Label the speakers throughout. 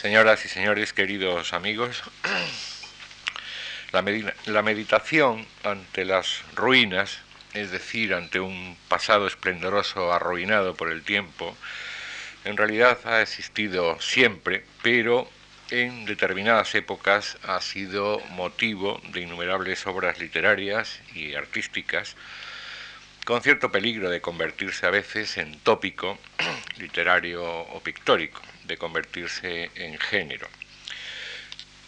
Speaker 1: Señoras y señores, queridos amigos, la, meditación ante las ruinas, es decir, ante un pasado esplendoroso arruinado por el tiempo, en realidad ha existido siempre, pero en determinadas épocas ha sido motivo de innumerables obras literarias y artísticas, con cierto peligro de convertirse a veces en tópico literario o pictórico, de convertirse en género.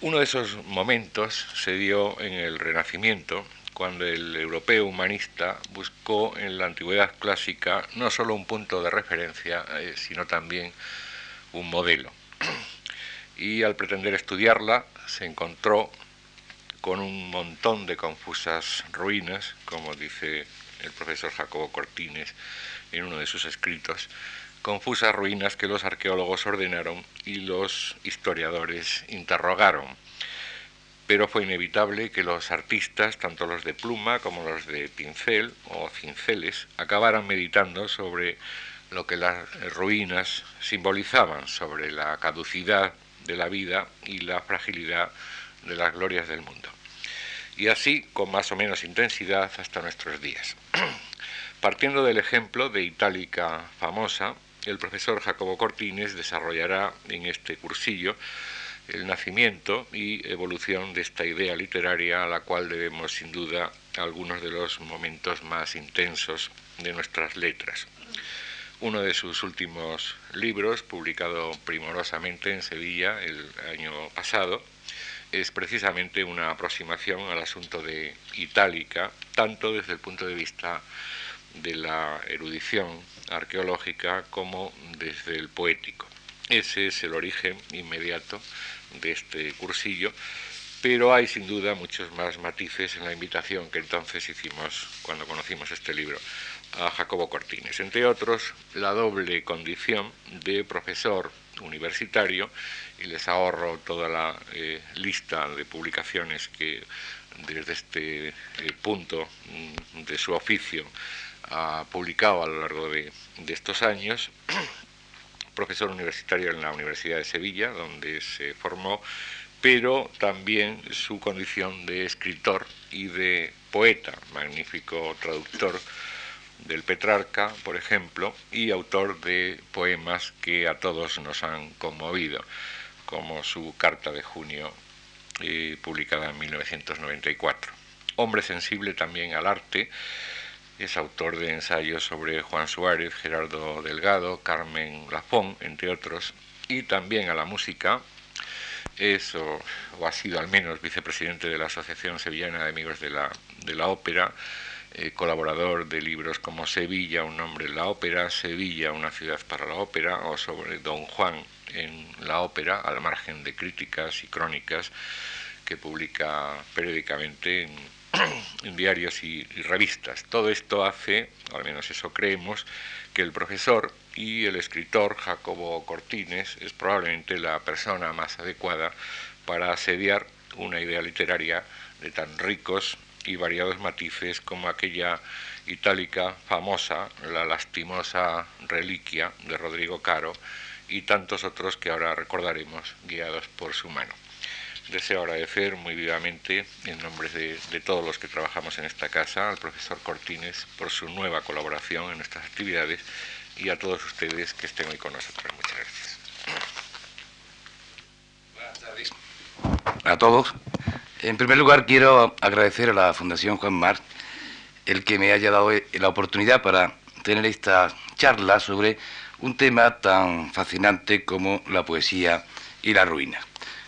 Speaker 1: Uno de esos momentos se dio en el Renacimiento, cuando el europeo humanista buscó en la antigüedad clásica no solo un punto de referencia, eh, sino también un modelo. Y al pretender estudiarla, se encontró con un montón de confusas ruinas, como dice el profesor Jacobo Cortines en uno de sus escritos, confusas ruinas que los arqueólogos ordenaron y los historiadores interrogaron. Pero fue inevitable que los artistas, tanto los de pluma como los de pincel o cinceles, acabaran meditando sobre lo que las ruinas simbolizaban, sobre la caducidad de la vida y la fragilidad de las glorias del mundo y así con más o menos intensidad hasta nuestros días. Partiendo del ejemplo de Itálica famosa, el profesor Jacobo Cortines desarrollará en este cursillo el nacimiento y evolución de esta idea literaria a la cual debemos sin duda algunos de los momentos más intensos de nuestras letras. Uno de sus últimos libros, publicado primorosamente en Sevilla el año pasado, es precisamente una aproximación al asunto de Itálica, tanto desde el punto de vista de la erudición arqueológica como desde el poético. Ese es el origen inmediato de este cursillo, pero hay sin duda muchos más matices en la invitación que entonces hicimos cuando conocimos este libro a Jacobo Cortines, entre otros la doble condición de profesor universitario y les ahorro toda la eh, lista de publicaciones que desde este eh, punto mm, de su oficio ha publicado a lo largo de, estos años. Profesor universitario en la Universidad de Sevilla, donde se formó, pero también su condición de escritor y de poeta, magnífico traductor del Petrarca, por ejemplo, y autor de poemas que a todos nos han conmovido, como su Carta de Junio, eh, publicada en 1994. Hombre sensible también al arte, es autor de ensayos sobre Juan Suárez, Gerardo Delgado, Carmen Lafón, entre otros, y también a la música. Es o, ha sido al menos vicepresidente de la Asociación Sevillana de Amigos de la, de la Ópera, eh, colaborador de libros como Sevilla, un nombre en la ópera, Sevilla, una ciudad para la ópera, o sobre Don Juan en la ópera, al margen de críticas y crónicas que publica periódicamente en, diarios y, y, revistas. Todo esto hace, al menos eso creemos, que el profesor y el escritor Jacobo Cortines es probablemente la persona más adecuada para asediar una idea literaria de tan ricos y variados matices como aquella itálica famosa, la lastimosa reliquia de Rodrigo Caro y tantos otros que ahora recordaremos guiados por su mano. Deseo agradecer muy vivamente, en nombre de, de, todos los que trabajamos en esta casa, al profesor Cortines por su nueva colaboración en nuestras actividades y a todos ustedes que estén hoy con nosotros. Muchas gracias.
Speaker 2: Buenas tardes a todos. En primer lugar, quiero agradecer a la Fundación Juan Mar el que me haya dado la oportunidad para tener esta charla sobre un tema tan fascinante como la poesía y la ruina.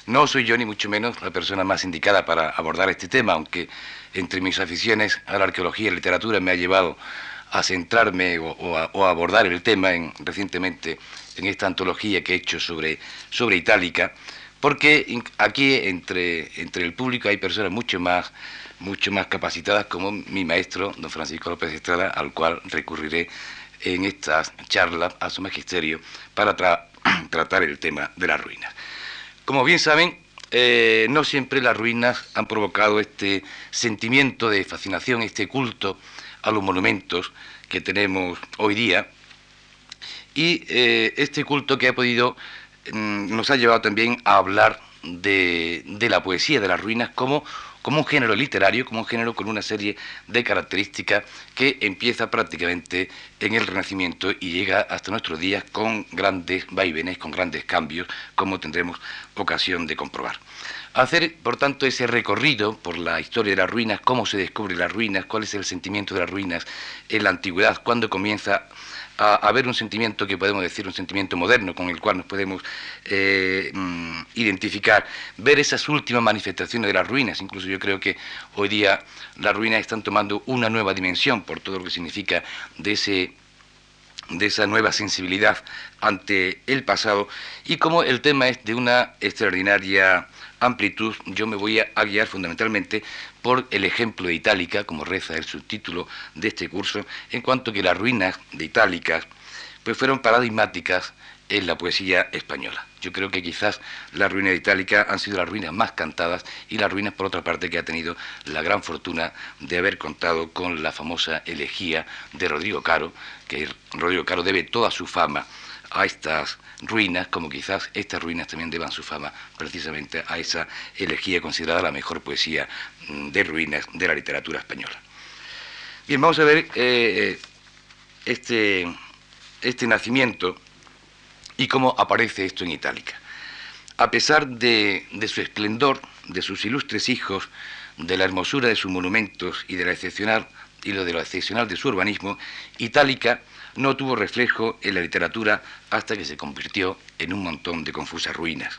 Speaker 2: No soy yo ni mucho menos la persona más indicada para abordar este tema, aunque entre mis aficiones a la arqueología y la literatura me ha llevado a centrarme o, a, abordar el tema en, recientemente en esta antología que he hecho sobre, sobre Itálica porque aquí entre, entre el público hay personas mucho más, mucho más capacitadas como mi maestro, don Francisco López Estrada, al cual recurriré en estas charlas a su magisterio para tratar el tema de las ruinas. Como bien saben, eh, no siempre las ruinas han provocado este sentimiento de fascinación, este culto a los monumentos que tenemos hoy día, y eh, este culto que ha podido mm, nos ha llevado también a hablar de, la poesía de las ruinas como, como un género literario, como un género con una serie de características que empieza prácticamente en el Renacimiento y llega hasta nuestros días con grandes vaivenes, con grandes cambios, como tendremos ocasión de comprobar. Hacer, por tanto, ese recorrido por la historia de las ruinas, cómo se descubre las ruinas, cuál es el sentimiento de las ruinas en la antigüedad, cuándo comienza a haber un sentimiento que podemos decir un sentimiento moderno con el cual nos podemos eh, mm, identificar, ver esas últimas manifestaciones de las ruinas, incluso yo creo que hoy día las ruinas están tomando una nueva dimensión por todo lo que significa de ese de esa nueva sensibilidad ante el pasado. Y como el tema es de una extraordinaria amplitud, yo me voy a guiar fundamentalmente por el ejemplo de Itálica, como reza el subtítulo de este curso, en cuanto que las ruinas de Itálica pues fueron paradigmáticas en la poesía española. Yo creo que quizás las ruinas de Itálica han sido las ruinas más cantadas y las ruinas, por otra parte, que ha tenido la gran fortuna de haber contado con la famosa elegía de Rodrigo Caro, que Rodrigo Caro debe toda su fama a estas ruinas, como quizás estas ruinas también deban su fama precisamente a esa elegía considerada la mejor poesía mm, de ruinas de la literatura española. Bien, vamos a ver eh, eh, este, este nacimiento y cómo aparece esto en Itálica. A pesar de, de su esplendor, de sus ilustres hijos, de la hermosura de sus monumentos y de la excepcional y lo de lo excepcional de su urbanismo, Itálica no tuvo reflejo en la literatura hasta que se convirtió en un montón de confusas ruinas.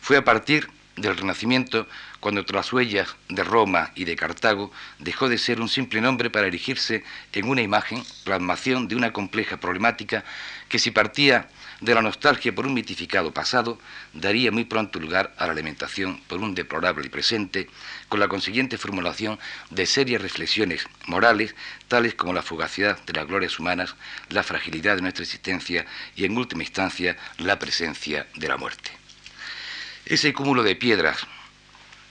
Speaker 2: Fue a partir del Renacimiento cuando tras huellas de Roma y de Cartago dejó de ser un simple nombre para erigirse en una imagen, plasmación de una compleja problemática que si partía de la nostalgia por un mitificado pasado, daría muy pronto lugar a la alimentación por un deplorable presente, con la consiguiente formulación de serias reflexiones morales, tales como la fugacidad de las glorias humanas, la fragilidad de nuestra existencia y, en última instancia, la presencia de la muerte. Ese cúmulo de piedras,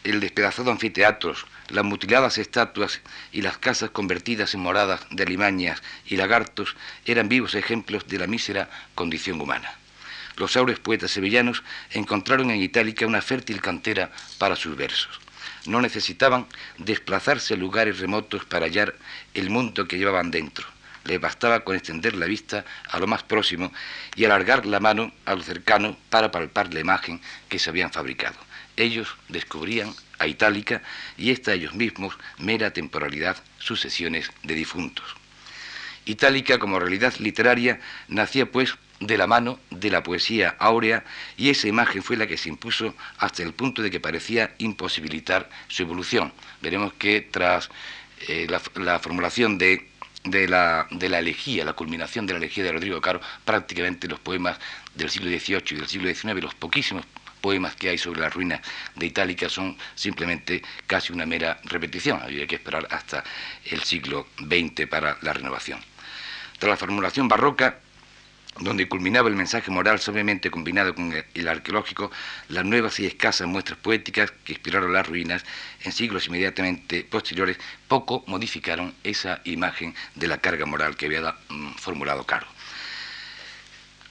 Speaker 2: el despedazado anfiteatros, las mutiladas estatuas y las casas convertidas en moradas de limañas y lagartos eran vivos ejemplos de la mísera condición humana. Los aures poetas sevillanos encontraron en Itálica una fértil cantera para sus versos. No necesitaban desplazarse a lugares remotos para hallar el mundo que llevaban dentro. Les bastaba con extender la vista a lo más próximo y alargar la mano a lo cercano para palpar la imagen que se habían fabricado. Ellos descubrían a Itálica y esta ellos mismos mera temporalidad, sucesiones de difuntos. Itálica como realidad literaria nacía pues de la mano de la poesía áurea y esa imagen fue la que se impuso hasta el punto de que parecía imposibilitar su evolución. Veremos que tras eh, la, formulación de, la, de la elegía, la culminación de la elegía de Rodrigo Caro, prácticamente los poemas del siglo XVIII y del siglo XIX, los poquísimos poemas que hay sobre las ruinas de Itálica son simplemente casi una mera repetición. Había que esperar hasta el siglo XX para la renovación. Tras la formulación barroca, donde culminaba el mensaje moral suavemente combinado con el arqueológico, las nuevas y escasas muestras poéticas que inspiraron las ruinas en siglos inmediatamente posteriores poco modificaron esa imagen de la carga moral que había mm, formulado Caro.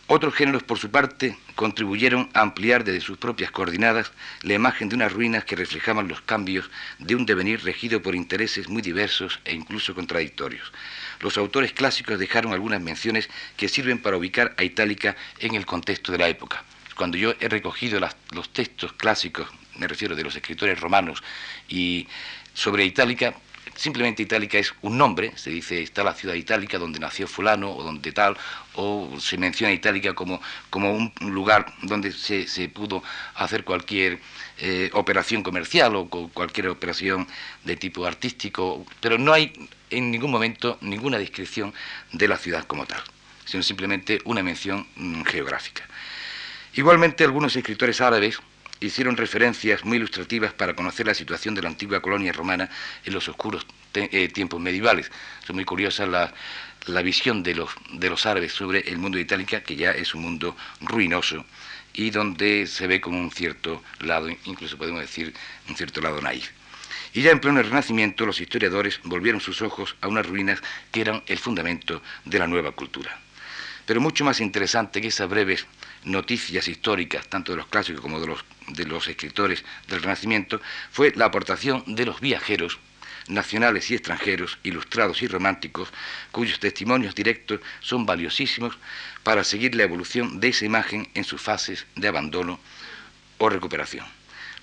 Speaker 2: Otros géneros, por su parte, contribuyeron a ampliar desde sus propias coordinadas la imagen de unas ruinas que reflejaban los cambios de un devenir regido por intereses muy diversos e incluso contradictorios. Los autores clásicos dejaron algunas menciones que sirven para ubicar a Itálica en el contexto de la época. Cuando yo he recogido los textos clásicos, me refiero de los escritores romanos, y sobre Itálica, simplemente Itálica es un nombre, se dice está la ciudad itálica donde nació fulano o donde tal, o se menciona Itálica como, como un lugar donde se, pudo hacer cualquier eh, operación comercial o cualquier operación de tipo artístico, pero no hay en ningún momento ninguna descripción de la ciudad como tal, sino simplemente una mención mm, geográfica. Igualmente algunos escritores árabes hicieron referencias muy ilustrativas para conocer la situación de la antigua colonia romana en los oscuros eh, tiempos medievales. Es muy curiosa la, visión de los, de los árabes sobre el mundo de Itálica, que ya es un mundo ruinoso y donde se ve con un cierto lado, incluso podemos decir un cierto lado naif. Y ya en pleno Renacimiento los historiadores volvieron sus ojos a unas ruinas que eran el fundamento de la nueva cultura. Pero mucho más interesante que esas breves noticias históricas, tanto de los clásicos como de los, de los escritores del Renacimiento, fue la aportación de los viajeros nacionales y extranjeros, ilustrados y románticos, cuyos testimonios directos son valiosísimos para seguir la evolución de esa imagen en sus fases de abandono o recuperación.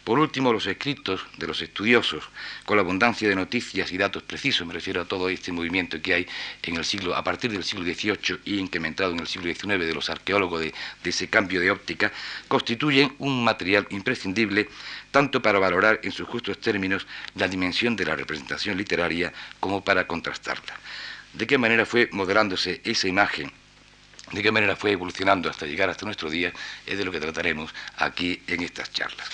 Speaker 2: Por último, los escritos de los estudiosos, con la abundancia de noticias y datos precisos, me refiero a todo este movimiento que hay en el siglo, a partir del siglo XVIII y incrementado en el siglo XIX de los arqueólogos de, ese cambio de óptica, constituyen un material imprescindible tanto para valorar en sus justos términos la dimensión de la representación literaria como para contrastarla. ¿De qué manera fue modelándose esa imagen? ¿De qué manera fue evolucionando hasta llegar hasta nuestro día? Es de lo que trataremos aquí en estas charlas.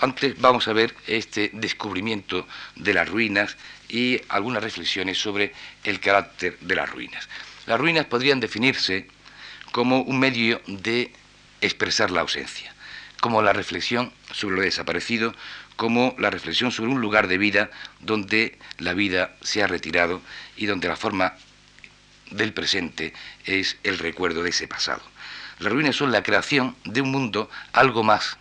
Speaker 2: Antes vamos a ver este descubrimiento de las ruinas y algunas reflexiones sobre el carácter de las ruinas. Las ruinas podrían definirse como un medio de expresar la ausencia, como la reflexión sobre lo desaparecido, como la reflexión sobre un lugar de vida donde la vida se ha retirado y donde la forma del presente es el recuerdo de ese pasado. Las ruinas son la creación de un mundo algo más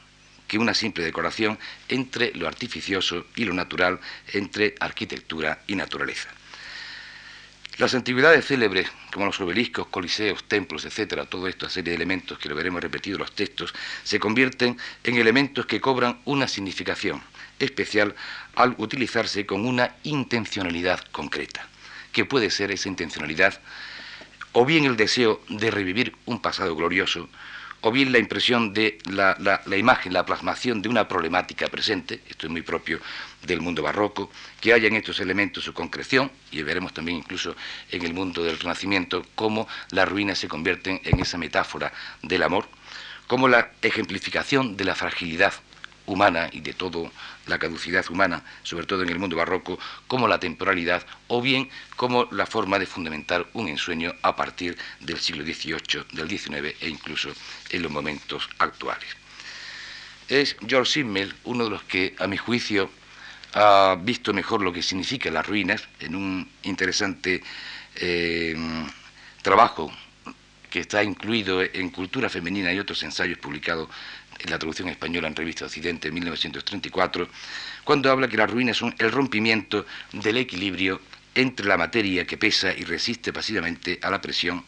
Speaker 2: que una simple decoración entre lo artificioso y lo natural, entre arquitectura y naturaleza. Las antigüedades célebres, como los obeliscos, coliseos, templos, etcétera, toda esta serie de elementos que lo veremos repetido en los textos, se convierten en elementos que cobran una significación especial al utilizarse con una intencionalidad concreta, que puede ser esa intencionalidad o bien el deseo de revivir un pasado glorioso, o bien la impresión de la, imagen, la plasmación de una problemática presente, esto es muy propio del mundo barroco, que haya en estos elementos su concreción, y veremos también incluso en el mundo del Renacimiento cómo las ruinas se convierten en esa metáfora del amor, como la ejemplificación de la fragilidad humana y de toda la caducidad humana, sobre todo en el mundo barroco, como la temporalidad o bien como la forma de fundamentar un ensueño a partir del siglo XVIII, del XIX e incluso en los momentos actuales. Es George Simmel uno de los que, a mi juicio, ha visto mejor lo que significan las ruinas en un interesante eh, trabajo que está incluido en Cultura Femenina y otros ensayos publicados en la traducción española en Revista Occidente en 1934, cuando habla que las ruinas son el rompimiento del equilibrio entre la materia que pesa y resiste pasivamente a la presión,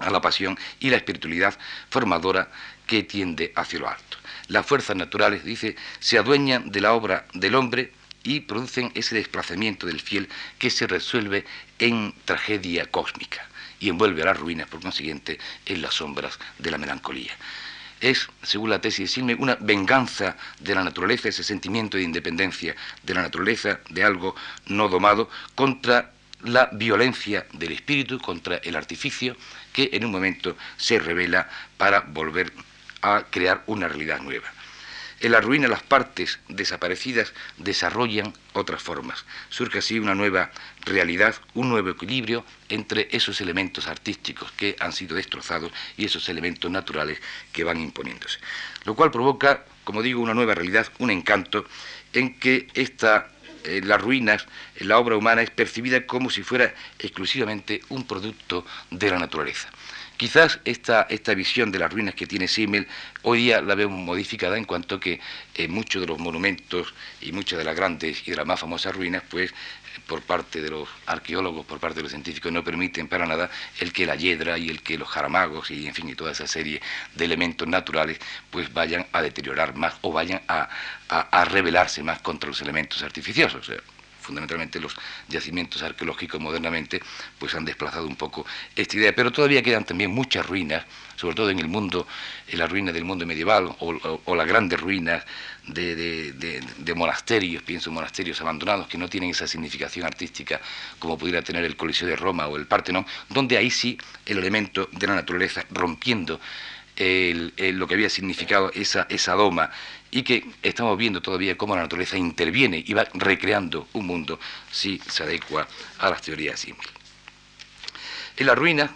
Speaker 2: a la pasión y la espiritualidad formadora que tiende hacia lo alto. Las fuerzas naturales, dice, se adueñan de la obra del hombre y producen ese desplazamiento del fiel que se resuelve en tragedia cósmica y envuelve a las ruinas, por consiguiente, en las sombras de la melancolía es, según la tesis de Silme, una venganza de la naturaleza, ese sentimiento de independencia de la naturaleza, de algo no domado, contra la violencia del espíritu, contra el artificio, que en un momento se revela para volver a crear una realidad nueva. En la ruina las partes desaparecidas desarrollan otras formas. Surge así una nueva realidad, un nuevo equilibrio entre esos elementos artísticos que han sido destrozados y esos elementos naturales que van imponiéndose. Lo cual provoca, como digo, una nueva realidad, un encanto en que esta eh, las ruinas, la obra humana es percibida como si fuera exclusivamente un producto de la naturaleza. Quizás esta, esta visión de las ruinas que tiene Simmel hoy día la vemos modificada en cuanto que eh, muchos de los monumentos y muchas de las grandes y de las más famosas ruinas, pues por parte de los arqueólogos, por parte de los científicos, no permiten para nada el que la hiedra y el que los jaramagos y en fin y toda esa serie de elementos naturales pues vayan a deteriorar más o vayan a, a, rebelarse más contra los elementos artificiosos fundamentalmente los yacimientos arqueológicos modernamente, pues han desplazado un poco esta idea. Pero todavía quedan también muchas ruinas, sobre todo en el mundo, en la ruina del mundo medieval o, las grandes ruinas de, monasterios, pienso en monasterios abandonados que no tienen esa significación artística como pudiera tener el Coliseo de Roma o el Partenón, donde ahí sí el elemento de la naturaleza rompiendo lo que había significado esa, esa doma y que estamos viendo todavía cómo la naturaleza interviene y va recreando un mundo si se adecua a las teorías simples. En la ruina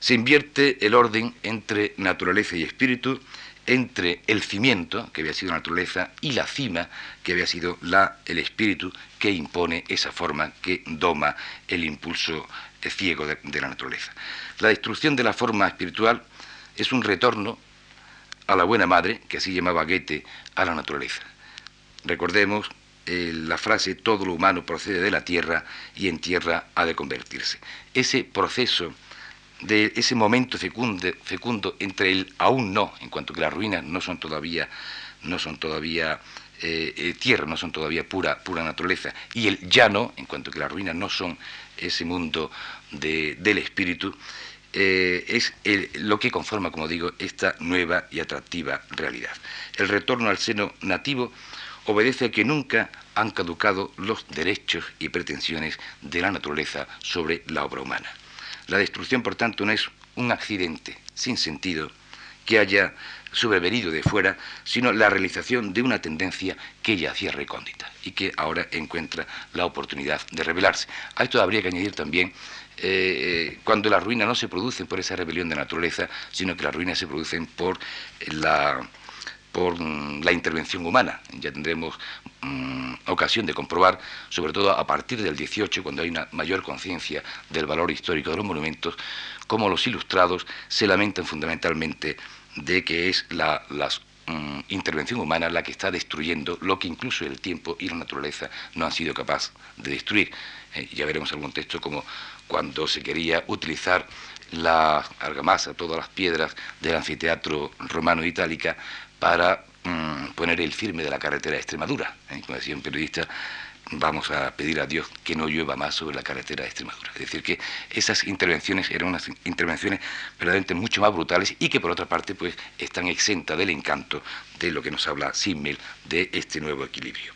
Speaker 2: se invierte el orden entre naturaleza y espíritu, entre el cimiento, que había sido la naturaleza, y la cima, que había sido la, el espíritu que impone esa forma que doma el impulso ciego de, de la naturaleza. La destrucción de la forma espiritual es un retorno a la buena madre, que así llamaba Goethe, a la naturaleza. Recordemos eh, la frase todo lo humano procede de la tierra y en tierra ha de convertirse. Ese proceso de ese momento fecundo, entre el aún no, en cuanto que las ruinas no son todavía, no son todavía eh, eh, tierra, no son todavía pura naturaleza, y el ya no, en cuanto que las ruinas no son ese mundo del espíritu, es lo que conforma, como digo, esta nueva y atractiva realidad. El retorno al seno nativo obedece a que nunca han caducado los derechos y pretensiones de la naturaleza sobre la obra humana. La destrucción, por tanto, no es un accidente sin sentido que haya sobrevenido de fuera, sino la realización de una tendencia que ya hacía recóndita y que ahora encuentra la oportunidad de revelarse. A esto habría que añadir también eh, eh, cuando las ruinas no se producen por esa rebelión de naturaleza, sino que las ruinas se producen por la por mm, la intervención humana. Ya tendremos mm, ocasión de comprobar, sobre todo a partir del 18, cuando hay una mayor conciencia del valor histórico de los monumentos, cómo los ilustrados se lamentan fundamentalmente de que es la mm, intervención humana la que está destruyendo lo que incluso el tiempo y la naturaleza no han sido capaces de destruir. Eh, ya veremos algún texto como cuando se quería utilizar la argamasa, todas las piedras del anfiteatro romano itálica para mm, poner el firme de la carretera de Extremadura. ¿eh? Como decía un periodista, vamos a pedir a Dios que no llueva más sobre la carretera de Extremadura. Es decir, que esas intervenciones eran unas intervenciones verdaderamente mucho más brutales y que por otra parte pues están exentas del encanto de lo que nos habla Simmel de este nuevo equilibrio.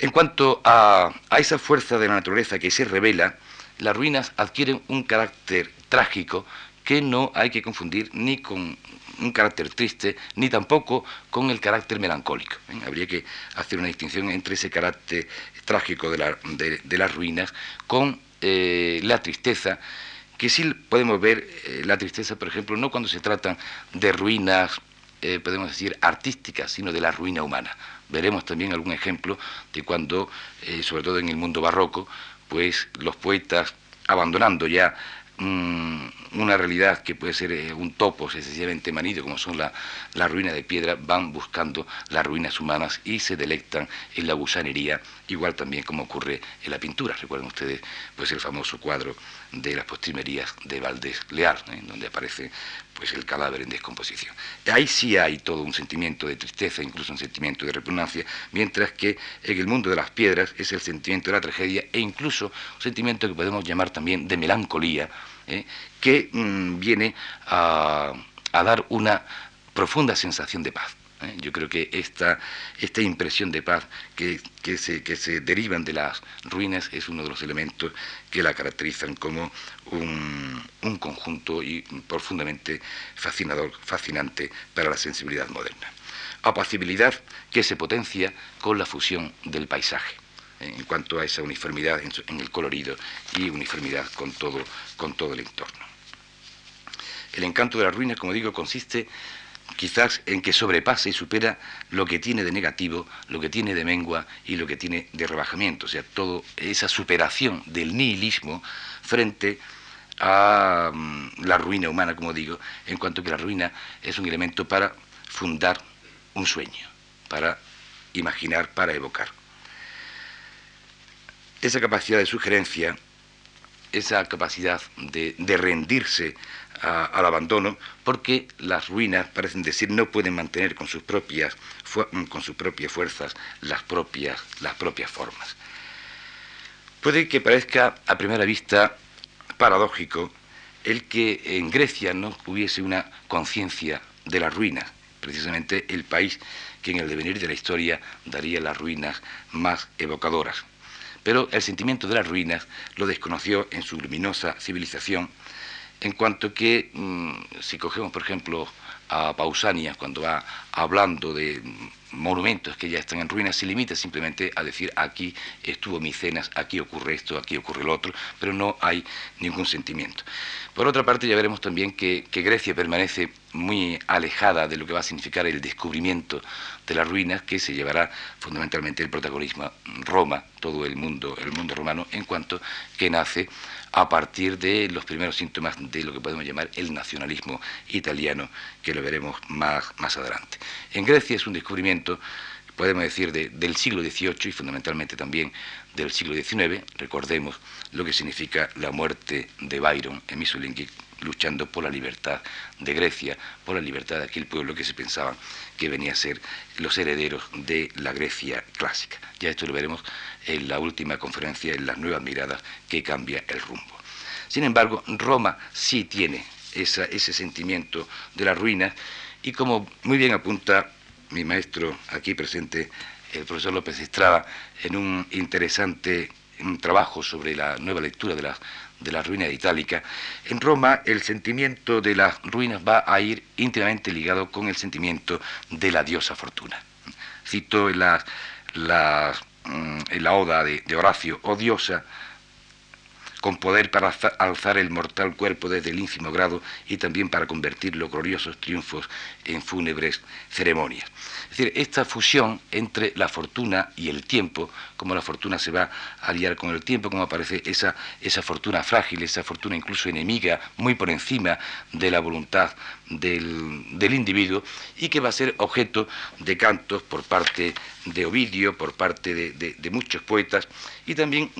Speaker 2: En cuanto a, a esa fuerza de la naturaleza que se revela, las ruinas adquieren un carácter trágico que no hay que confundir ni con un carácter triste, ni tampoco con el carácter melancólico. ¿eh? Habría que hacer una distinción entre ese carácter trágico de, las ruinas con eh, la tristeza, que sí podemos ver eh, la tristeza, por ejemplo, no cuando se tratan de ruinas, podemos decir, artísticas, sino de la ruina humana. Veremos también algún ejemplo de cuando, sobre todo en el mundo barroco, pues los poetas, abandonando ya Mm, una realidad que puede ser eh, un topo sencillamente manido, como son la, la ruina de piedra, van buscando las ruinas humanas y se delectan en la gusanería, igual también como ocurre en la pintura. Recuerden ustedes pues el famoso cuadro de las postrimerías de Valdés Leal, ¿eh? donde aparece pues el cadáver en descomposición. Ahí sí hay todo un sentimiento de tristeza, incluso un sentimiento de repugnancia, mientras que en el mundo de las piedras es el sentimiento de la tragedia e incluso un sentimiento que podemos llamar también de melancolía, ¿eh? que mm, viene a, dar una profunda sensación de paz. ¿Eh? Yo creo que esta, esta impresión de paz que, se, que, se, derivan de las ruinas es uno de los elementos que la caracterizan como un, un conjunto y profundamente fascinador, fascinante para la sensibilidad moderna. Apacibilidad que se potencia con la fusión del paisaje en cuanto a esa uniformidad en, el colorido y uniformidad con todo, con todo el entorno. El encanto de la ruina, como digo, consiste quizás en que sobrepasa y supera lo que tiene de negativo, lo que tiene de mengua y lo que tiene de rebajamiento, o sea, toda esa superación del nihilismo frente a mm, la ruina humana, como digo, en cuanto que la ruina es un elemento para fundar un sueño, para imaginar, para evocar. Esa capacidad de sugerencia, esa capacidad de, rendirse al abandono, porque las ruinas, parecen decir, no pueden mantener con sus propias, con sus propias fuerzas las propias, las propias formas. Puede que parezca a primera vista paradójico el que en Grecia no hubiese una conciencia de las ruinas, precisamente el país que en el devenir de la historia daría las ruinas más evocadoras pero el sentimiento de las ruinas lo desconoció en su luminosa civilización, en cuanto que, mm, si cogemos, por ejemplo, a Pausanias, cuando va hablando de monumentos que ya están en ruinas, se limita simplemente a decir aquí estuvo Micenas, aquí ocurre esto, aquí ocurre lo otro, pero no hay ningún sentimiento. Por otra parte, ya veremos también que, Grecia permanece muy alejada de lo que va a significar el descubrimiento de las ruinas, que se llevará fundamentalmente el protagonismo Roma, todo el mundo, el mundo romano, en cuanto que nace a partir de los primeros síntomas de lo que podemos llamar el nacionalismo italiano, que lo veremos más, más adelante. En Grecia es un descubrimiento, podemos decir, del siglo XVIII y fundamentalmente también del siglo XIX. Recordemos lo que significa la muerte de Byron en Missolinki luchando por la libertad de Grecia, por la libertad de aquel pueblo que se pensaba que venía a ser los herederos de la Grecia clásica. Ya esto lo veremos en la última conferencia, en las nuevas miradas que cambia el rumbo. Sin embargo, Roma sí tiene ese sentimiento de la ruina y como muy bien apunta mi maestro aquí presente, el profesor López Estrada, en un interesante trabajo sobre la nueva lectura de la, de la ruina itálica, en Roma el sentimiento de las ruinas va a ir íntimamente ligado con el sentimiento de la diosa Fortuna. Cito en la, la, mm, oda de, de Horacio, oh diosa, con poder para alzar el mortal cuerpo desde el ínfimo grado y también para convertir los gloriosos triunfos en fúnebres ceremonias. Es decir, esta fusión entre la fortuna y el tiempo, como la fortuna se va a liar con el tiempo, como aparece esa, esa fortuna frágil, esa fortuna incluso enemiga, muy por encima de la voluntad del, individuo y que va a ser objeto de cantos por parte de Ovidio, por parte de, muchos poetas y también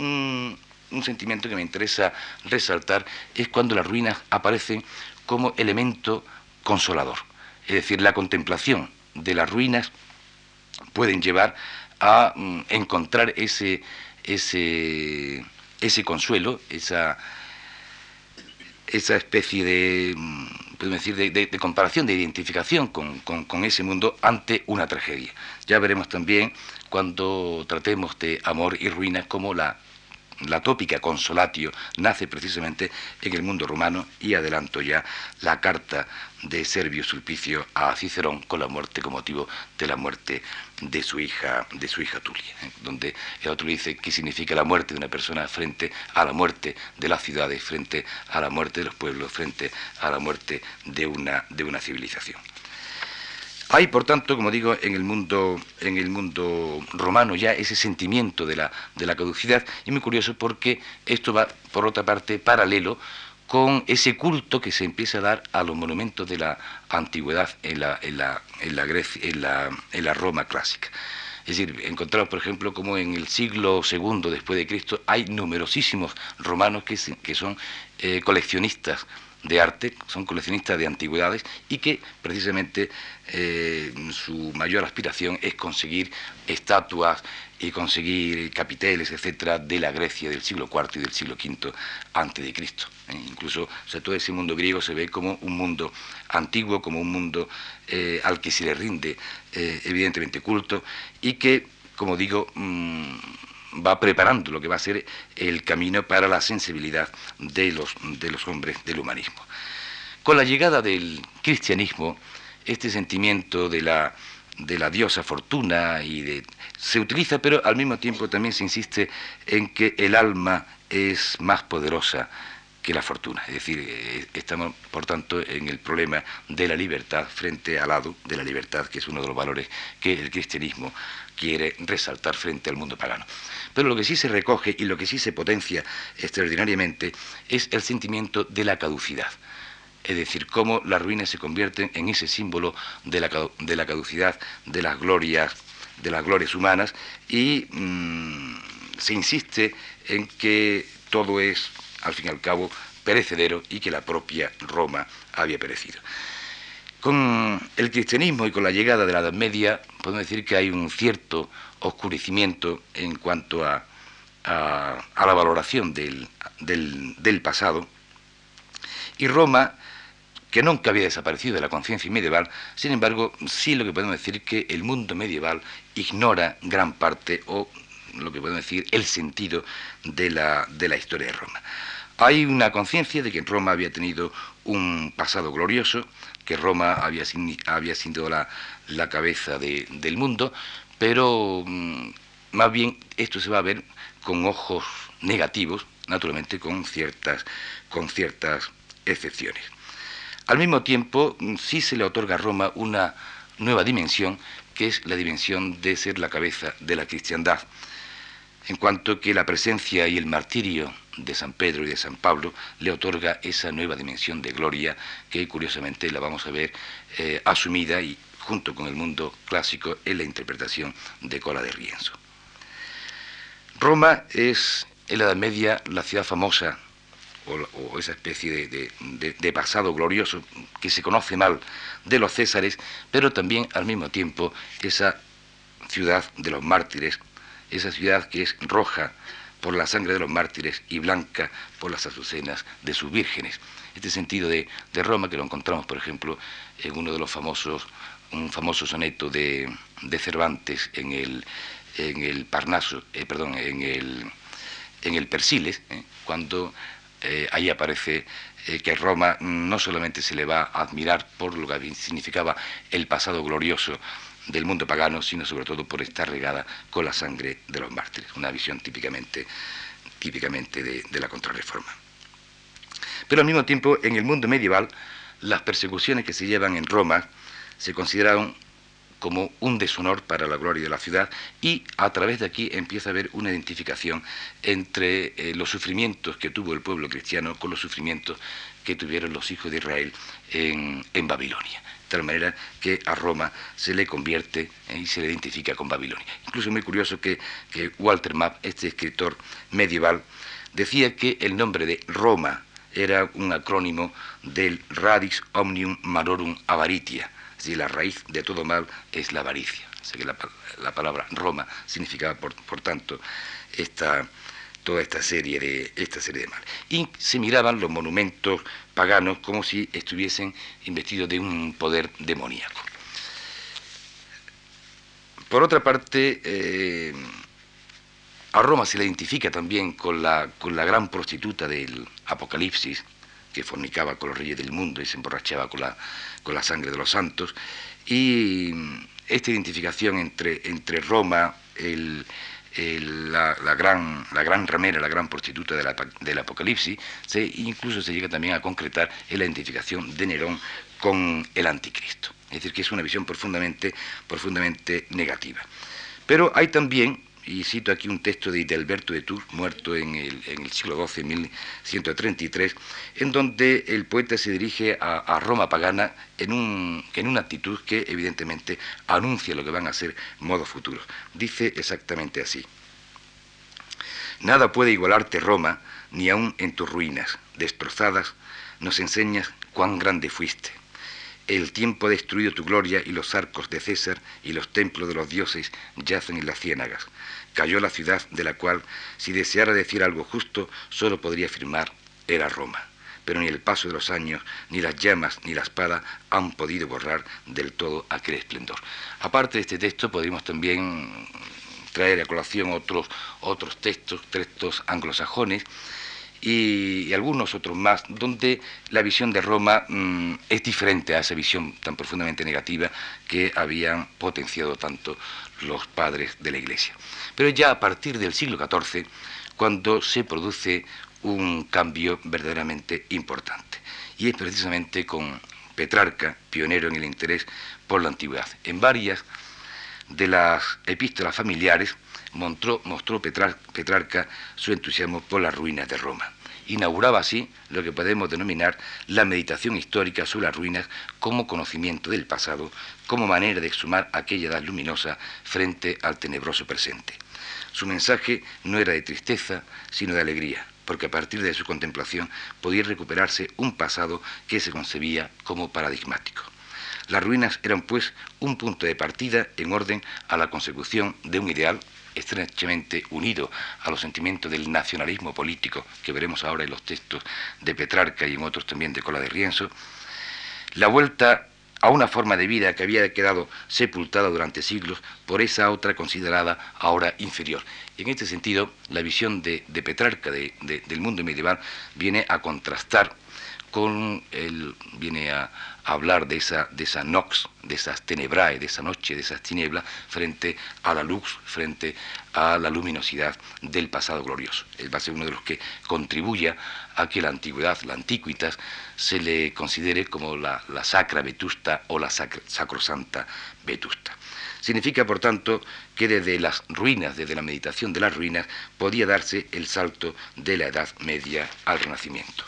Speaker 2: un sentimiento que me interesa resaltar es cuando las ruinas aparecen como elemento consolador. Es decir, la contemplación de las ruinas pueden llevar a mm, encontrar ese, ese, consuelo, esa, esa especie de, mm, decir, de, comparación, de identificación con, con, ese mundo ante una tragedia. Ya veremos también cuando tratemos de amor y ruinas como la la tópica consolatio nace precisamente en el mundo romano y adelanto ya la carta de Servio Sulpicio a Cicerón con la muerte como motivo de la muerte de su hija, de su hija Tulia, ¿eh? donde el otro dice qué significa la muerte de una persona frente a la muerte de las ciudades, frente a la muerte de los pueblos, frente a la muerte de una, de una civilización. Hay, por tanto, como digo, en el mundo, en el mundo romano ya ese sentimiento de la, de la caducidad, y muy curioso porque esto va, por otra parte, paralelo con ese culto que se empieza a dar a los monumentos de la antigüedad en la, en la, en la, Grecia, en la, en la Roma clásica. Es decir, encontramos, por ejemplo, como en el siglo II después de Cristo hay numerosísimos romanos que, que son eh, coleccionistas de arte, son coleccionistas de antigüedades y que precisamente eh, su mayor aspiración es conseguir estatuas y conseguir capiteles, etcétera, de la Grecia del siglo IV y del siglo V antes de Cristo. Eh, incluso todo ese mundo griego se ve como un mundo antiguo, como un mundo eh, al que se le rinde evidentemente culto y que, como digo, mm, va preparando lo que va a ser el camino para la sensibilidad de los, de los hombres del humanismo. Con la llegada del cristianismo, este sentimiento de la, de la diosa fortuna y de, se utiliza, pero al mismo tiempo también se insiste en que el alma es más poderosa que la fortuna. Es decir, eh, estamos, por tanto, en el problema de la libertad frente al lado de la libertad, que es uno de los valores que el cristianismo quiere resaltar frente al mundo pagano. Pero lo que sí se recoge y lo que sí se potencia extraordinariamente es el sentimiento de la caducidad. Es decir, cómo las ruinas se convierten en ese símbolo de la, de la caducidad, de las glorias, de las glorias humanas, y mm, se insiste en que todo es, al fin y al cabo, perecedero y que la propia Roma había perecido. Con el cristianismo y con la llegada de la Edad Media, podemos decir que hay un cierto oscurecimiento en cuanto a, la valoración del, pasado. Y Roma, que nunca había desaparecido de la conciencia medieval, sin embargo, sí lo que podemos decir que el mundo medieval ignora gran parte o lo que podemos decir el sentido de la historia de Roma. Hay una conciencia de que Roma había tenido un pasado glorioso, que Roma había, sido la, cabeza del mundo, pero mm, más bien esto se va a ver con ojos negativos, naturalmente con ciertas, con ciertas excepciones. Al mismo tiempo, mm, sí se le otorga a Roma una nueva dimensión, que es la dimensión de ser la cabeza de la cristiandad, en cuanto que la presencia y el martirio de San Pedro y de San Pablo le otorga esa nueva dimensión de gloria que curiosamente la vamos a ver eh, asumida y junto con el mundo clásico en la interpretación de Cola de Rienzo. Roma es en la Edad Media la ciudad famosa o, esa especie de, pasado glorioso que se conoce mal de los Césares, pero también al mismo tiempo esa ciudad de los mártires, esa ciudad que es roja por la sangre de los mártires y blanca por las azucenas de sus vírgenes. Este sentido de, Roma que lo encontramos, por ejemplo, en uno de los famosos, un famoso soneto de, de Cervantes en el en el Parnaso, eh, perdón, en el, en el Persiles, eh, cuando eh, ahí aparece que Roma no solamente se le va a admirar por lo que significaba el pasado glorioso del mundo pagano, sino sobre todo por estar regada con la sangre de los mártires, una visión típicamente, típicamente de, la contrarreforma. Pero al mismo tiempo, en el mundo medieval, las persecuciones que se llevan en Roma se consideraron como un deshonor para la gloria de la ciudad y a través de aquí empieza a haber una identificación entre eh, los sufrimientos que tuvo el pueblo cristiano con los sufrimientos que tuvieron los hijos de Israel en, Babilonia. Tal manera que a Roma se le convierte eh, y se le identifica con Babilonia. Incluso es muy curioso que, Walter Mapp, este escritor medieval, decía que el nombre de Roma era un acrónimo del Radix Omnium Marorum Avaritia, si la raíz de todo mal es la avaricia. Así que la, palabra Roma significaba, por, tanto, esta, toda esta serie, de, esta serie de mal. Y se miraban los monumentos paganos como si estuviesen investidos de un poder demoníaco. Por otra parte, eh, a Roma se le identifica también con la, con la gran prostituta del Apocalipsis, que fornicaba con los reyes del mundo y se emborrachaba con la, con la sangre de los santos. Y esta identificación entre, entre Roma, la, gran, la gran ramera, la gran prostituta del Apocalipsis, se, incluso se llega también a concretar en la identificación de Nerón con el anticristo. Es decir, que es una visión profundamente, profundamente negativa. Pero hay también y cito aquí un texto de Alberto de Tours, muerto en el, siglo XII, 1133, en donde el poeta se dirige a, Roma pagana en, un, en una actitud que evidentemente anuncia lo que van a ser modos futuros. Dice exactamente así. Nada puede igualarte Roma, ni aun en tus ruinas, destrozadas, nos enseñas cuán grande fuiste. El tiempo ha destruido tu gloria y los arcos de César y los templos de los dioses yacen en las ciénagas cayó la ciudad de la cual, si deseara decir algo justo, solo podría afirmar era Roma. Pero ni el paso de los años, ni las llamas, ni la espada han podido borrar del todo aquel esplendor. Aparte de este texto, podríamos también traer a colación otros, otros textos, textos anglosajones, y, algunos otros más, donde la visión de Roma mm, es diferente a esa visión tan profundamente negativa que habían potenciado tanto los padres de la Iglesia. Pero ya a partir del siglo XIV, cuando se produce un cambio verdaderamente importante. Y es precisamente con Petrarca, pionero en el interés por la antigüedad. En varias de las epístolas familiares mostró, mostró Petrarca su entusiasmo por las ruinas de Roma. Inauguraba así lo que podemos denominar la meditación histórica sobre las ruinas como conocimiento del pasado, como manera de exhumar aquella edad luminosa frente al tenebroso presente. Su mensaje no era de tristeza, sino de alegría, porque a partir de su contemplación podía recuperarse un pasado que se concebía como paradigmático. Las ruinas eran pues un punto de partida en orden a la consecución de un ideal estrechamente unido a los sentimientos del nacionalismo político que veremos ahora en los textos de Petrarca y en otros también de Cola de Rienzo, la vuelta a una forma de vida que había quedado sepultada durante siglos por esa otra considerada ahora inferior. En este sentido, la visión de, Petrarca del mundo medieval viene a contrastar con él viene a, hablar de esa, de esa nox, de esas tenebrae, de esa noche, de esas tinieblas, frente a la luz, frente a la luminosidad del pasado glorioso. Él va a ser uno de los que contribuya a que la antigüedad, la antiquitas, se le considere como la, sacra vetusta o la sacrosanta vetusta. Significa, por tanto, que desde las ruinas, desde la meditación de las ruinas, podía darse el salto de la Edad Media al Renacimiento.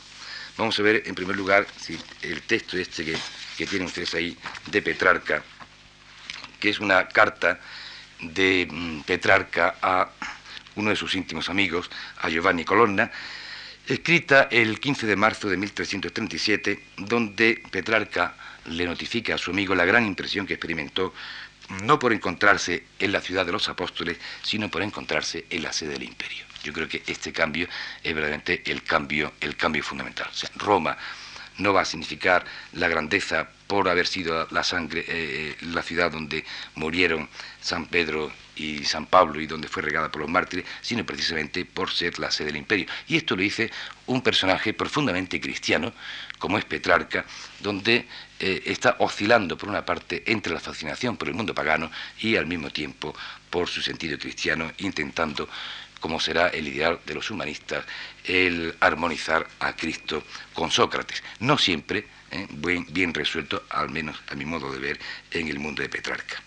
Speaker 2: Vamos a ver, en primer lugar, si el texto este que, que tienen ustedes ahí de Petrarca, que es una carta de mm, Petrarca a uno de sus íntimos amigos, a Giovanni Colonna, escrita el 15 de marzo de 1337, donde Petrarca le notifica a su amigo la gran impresión que experimentó no por encontrarse en la ciudad de los apóstoles, sino por encontrarse en la sede del imperio. Yo creo que este cambio es verdaderamente el cambio, el cambio fundamental. Roma no va a significar la grandeza por haber sido la sangre, eh, eh, la ciudad donde murieron San Pedro y San Pablo y donde fue regada por los mártires, sino precisamente por ser la sede del imperio. Y esto lo dice un personaje profundamente cristiano, como es Petrarca, donde eh, está oscilando por una parte entre la fascinación por el mundo pagano y al mismo tiempo por su sentido cristiano, intentando como será el ideal de los humanistas, el armonizar a Cristo con Sócrates. No siempre ¿eh? bien, resuelto, al menos a mi modo de ver, en el mundo de Petrarca.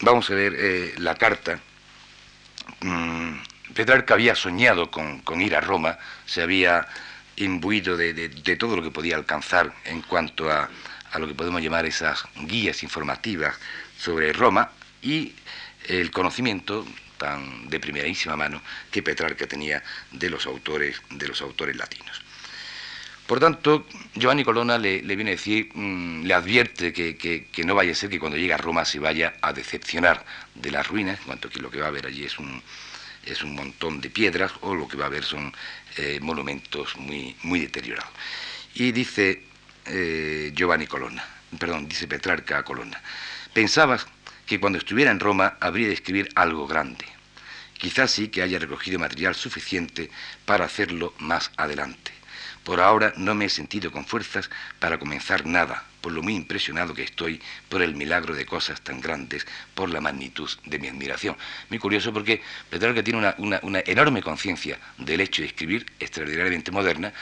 Speaker 2: Vamos a ver eh, la carta. Mm, Petrarca había soñado con, ir a Roma, se había imbuido de, todo lo que podía alcanzar en cuanto a, a lo que podemos llamar esas guías informativas sobre Roma y el conocimiento tan de primerísima mano que Petrarca tenía de los autores, de los autores latinos. Por tanto, Giovanni Colonna le, viene a decir, mm, le advierte que, no vaya a ser que cuando llegue a Roma se vaya a decepcionar de las ruinas, en cuanto que lo que va a haber allí es un, es un montón de piedras o lo que va a haber son eh, monumentos muy, muy deteriorados. Y dice eh, Giovanni Colonna, perdón, dice Petrarca a Colonna, pensabas que cuando estuviera en Roma habría de escribir algo grande. Quizás sí que haya recogido material suficiente para hacerlo más adelante. Por ahora no me he sentido con fuerzas para comenzar nada, por lo muy impresionado que estoy por el milagro de cosas tan grandes, por la magnitud de mi admiración. Muy curioso porque Petrarca tiene una, enorme conciencia del hecho de escribir extraordinariamente moderna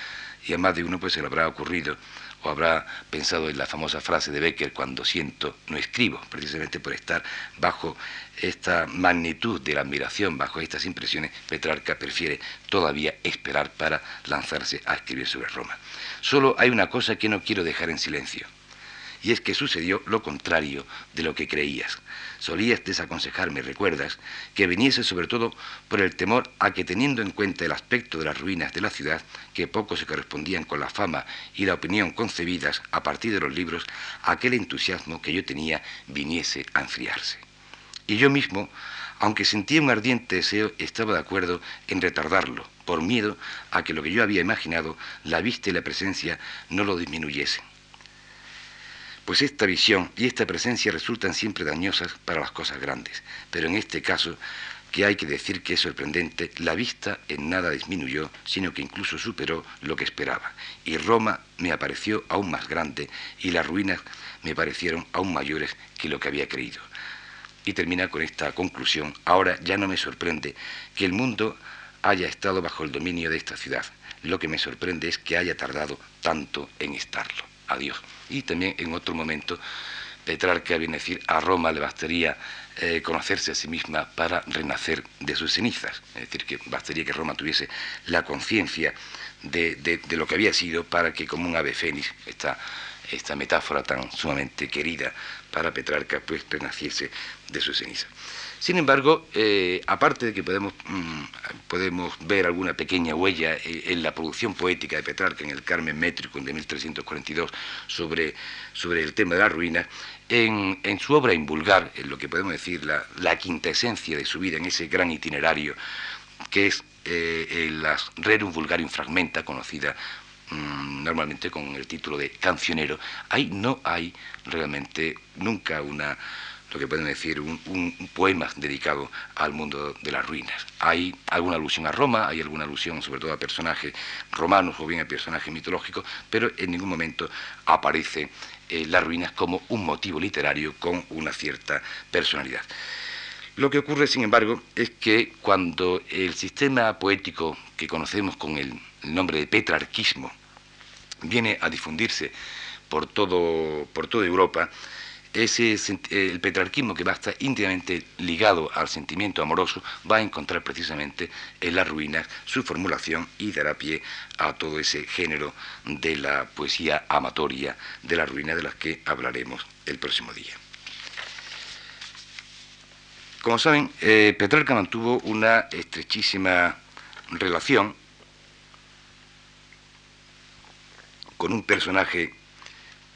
Speaker 2: y a más de uno pues se le habrá ocurrido o habrá pensado en la famosa frase de Becker, cuando siento, no escribo, precisamente por estar bajo esta magnitud de la admiración, bajo estas impresiones, Petrarca prefiere todavía esperar para lanzarse a escribir sobre Roma. Solo hay una cosa que no quiero dejar en silencio, y es que sucedió lo contrario de lo que creías. Solías desaconsejarme, recuerdas, que viniese sobre todo por el temor a que teniendo en cuenta el aspecto de las ruinas de la ciudad, que poco se correspondían con la fama y la opinión concebidas a partir de los libros, aquel entusiasmo que yo tenía viniese a enfriarse. Y yo mismo, aunque sentía un ardiente deseo, estaba de acuerdo en retardarlo, por miedo a que lo que yo había imaginado, la vista y la presencia, no lo disminuyesen pues esta visión y esta presencia resultan siempre dañosas para las cosas grandes, pero en este caso, que hay que decir que es sorprendente, la vista en nada disminuyó, sino que incluso superó lo que esperaba, y Roma me apareció aún más grande y las ruinas me parecieron aún mayores que lo que había creído. Y termina con esta conclusión, ahora ya no me sorprende que el mundo haya estado bajo el dominio de esta ciudad, lo que me sorprende es que haya tardado tanto en estarlo a Dios. Y también en otro momento, Petrarca viene a decir, a Roma le bastaría eh, conocerse a sí misma para renacer de sus cenizas. Es decir, que bastaría que Roma tuviese la conciencia de, lo que había sido para que como un ave fénix, esta, esta metáfora tan sumamente querida para Petrarca, pues renaciese de sus cenizas. Sin embargo, eh, aparte de que podemos, mm, podemos ver alguna pequeña huella eh, en la producción poética de Petrarca, en el Carmen Métrico de 1342, sobre, sobre el tema de la ruina, en, su obra Invulgar, en lo que podemos decir la, la quinta esencia de su vida, en ese gran itinerario que es eh, la Rerum Vulgarium Fragmenta, conocida mm, normalmente con el título de Cancionero, ahí no hay realmente nunca una lo que pueden decir un, poema dedicado al mundo de las ruinas. Hay alguna alusión a Roma, hay alguna alusión sobre todo a personajes romanos o bien a personajes mitológicos, pero en ningún momento aparece eh, las ruinas como un motivo literario con una cierta personalidad. Lo que ocurre, sin embargo, es que cuando el sistema poético que conocemos con el, nombre de petrarquismo viene a difundirse por, todo, por toda Europa, ese, el petrarquismo que va a estar íntimamente ligado al sentimiento amoroso va a encontrar precisamente en las ruinas su formulación y dará pie a todo ese género de la poesía amatoria de las ruinas de las que hablaremos el próximo día. Como saben, eh, Petrarca mantuvo una estrechísima relación con un personaje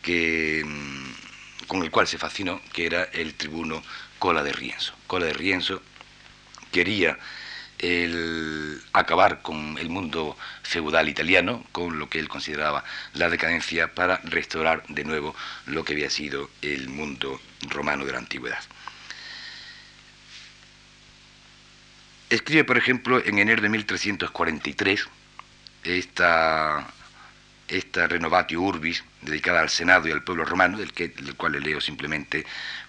Speaker 2: que, mm, con el cual se fascinó, que era el tribuno Cola de Rienzo. Cola de Rienzo quería acabar con el mundo feudal italiano, con lo que él consideraba la decadencia, para restaurar de nuevo lo que había sido el mundo romano de la antigüedad. Escribe, por ejemplo, en enero de 1343 esta, esta Renovatio Urbis, dedicada al Senado y al pueblo romano, del, que, del cual le leo simplemente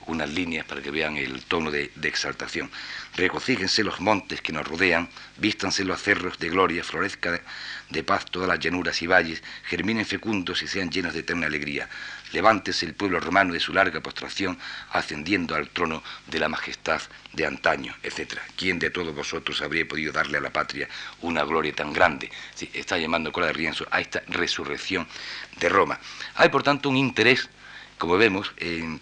Speaker 2: unas líneas para que vean el tono de, exaltación. Regocíjense los montes que nos rodean, vístanse los cerros de gloria, florezca de paz todas las llanuras y valles, germinen fecundos y sean llenos de eterna alegría. Levántese el pueblo romano de su larga postración, ascendiendo al trono de la majestad de antaño, etc. ¿Quién de todos vosotros habría podido darle a la patria una gloria tan grande? Está llamando Cola de Rienzo a esta resurrección de Roma. Hay, por tanto, un interés, como vemos,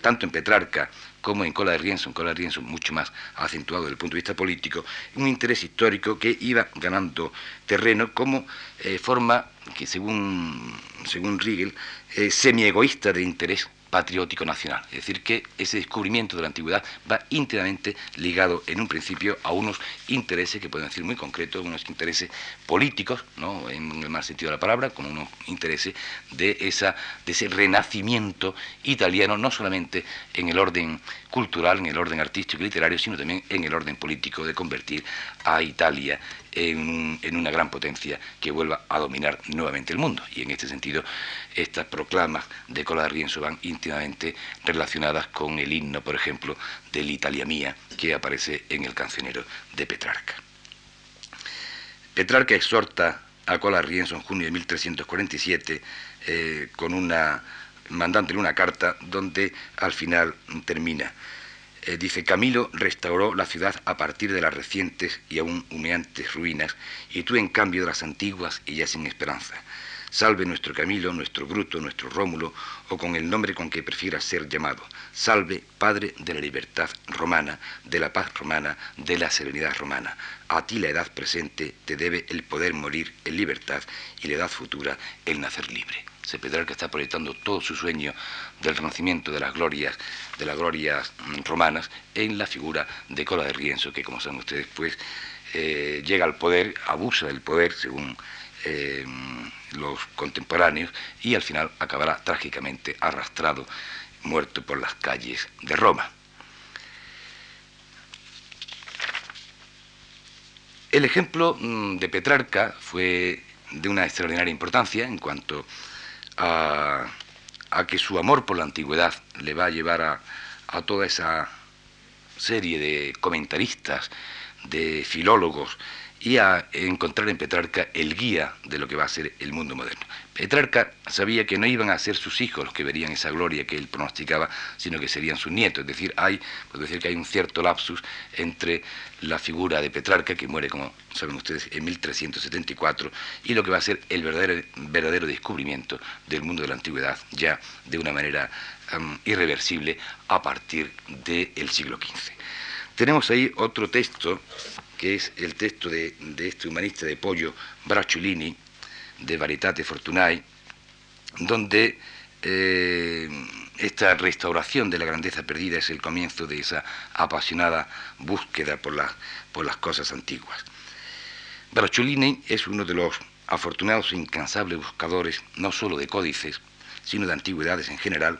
Speaker 2: tanto en Petrarca como en Cola de Rienzo, en Cola de Rienzo mucho más acentuado desde el punto de vista político, un interés histórico que iba ganando terreno como eh, forma que según, según Riegel, eh, semi-egoísta de interés patriótico nacional. Es decir, que ese descubrimiento de la antigüedad va íntimamente ligado en un principio a unos intereses que pueden decir muy concretos, unos intereses políticos, ¿no? en el mal sentido de la palabra, como unos intereses de, esa, de ese renacimiento italiano, no solamente en el orden cultural, en el orden artístico y literario, sino también en el orden político de convertir a Italia en, una gran potencia que vuelva a dominar nuevamente el mundo. Y en este sentido, estas proclamas de Cola de Rienzo van íntimamente relacionadas con el himno, por ejemplo, del Italia Mía, que aparece en el cancionero de Petrarca. Petrarca exhorta a Cola de Rienzo en junio de 1347 eh, con una mandándole una carta donde al final termina. Eh, dice, Camilo restauró la ciudad a partir de las recientes y aún humeantes ruinas, y tú en cambio de las antiguas y ya sin esperanza. Salve nuestro Camilo, nuestro Bruto, nuestro Rómulo, o con el nombre con que prefieras ser llamado. Salve, Padre de la libertad romana, de la paz romana, de la serenidad romana. A ti la edad presente te debe el poder morir en libertad y la edad futura el nacer libre se que está proyectando todo su sueño del renacimiento de las glorias, de las glorias mm, romanas, en la figura de Cola de Rienzo, que como saben ustedes, pues eh, llega al poder, abusa del poder, según eh, los contemporáneos, y al final acabará trágicamente arrastrado, muerto por las calles de Roma. El ejemplo mm, de Petrarca fue de una extraordinaria importancia en cuanto a, que su amor por la antigüedad le va a llevar a, a toda esa serie de comentaristas, de filólogos, y a encontrar en Petrarca el guía de lo que va a ser el mundo moderno. Petrarca sabía que no iban a ser sus hijos los que verían esa gloria que él pronosticaba, sino que serían sus nietos. Es decir, hay, puedo decir que hay un cierto lapsus entre la figura de Petrarca, que muere, como saben ustedes, en 1374, y lo que va a ser el verdadero, verdadero descubrimiento del mundo de la antigüedad, ya de una manera irreversible a partir del siglo XV. Tenemos ahí otro texto que es el texto de, este humanista de Pollo, Bracciolini, de Varitate Fortunae, donde eh, esta restauración de la grandeza perdida es el comienzo de esa apasionada búsqueda por, por las cosas antiguas. Bracciolini es uno de los afortunados e incansables buscadores no solo de códices, sino de antigüedades en general,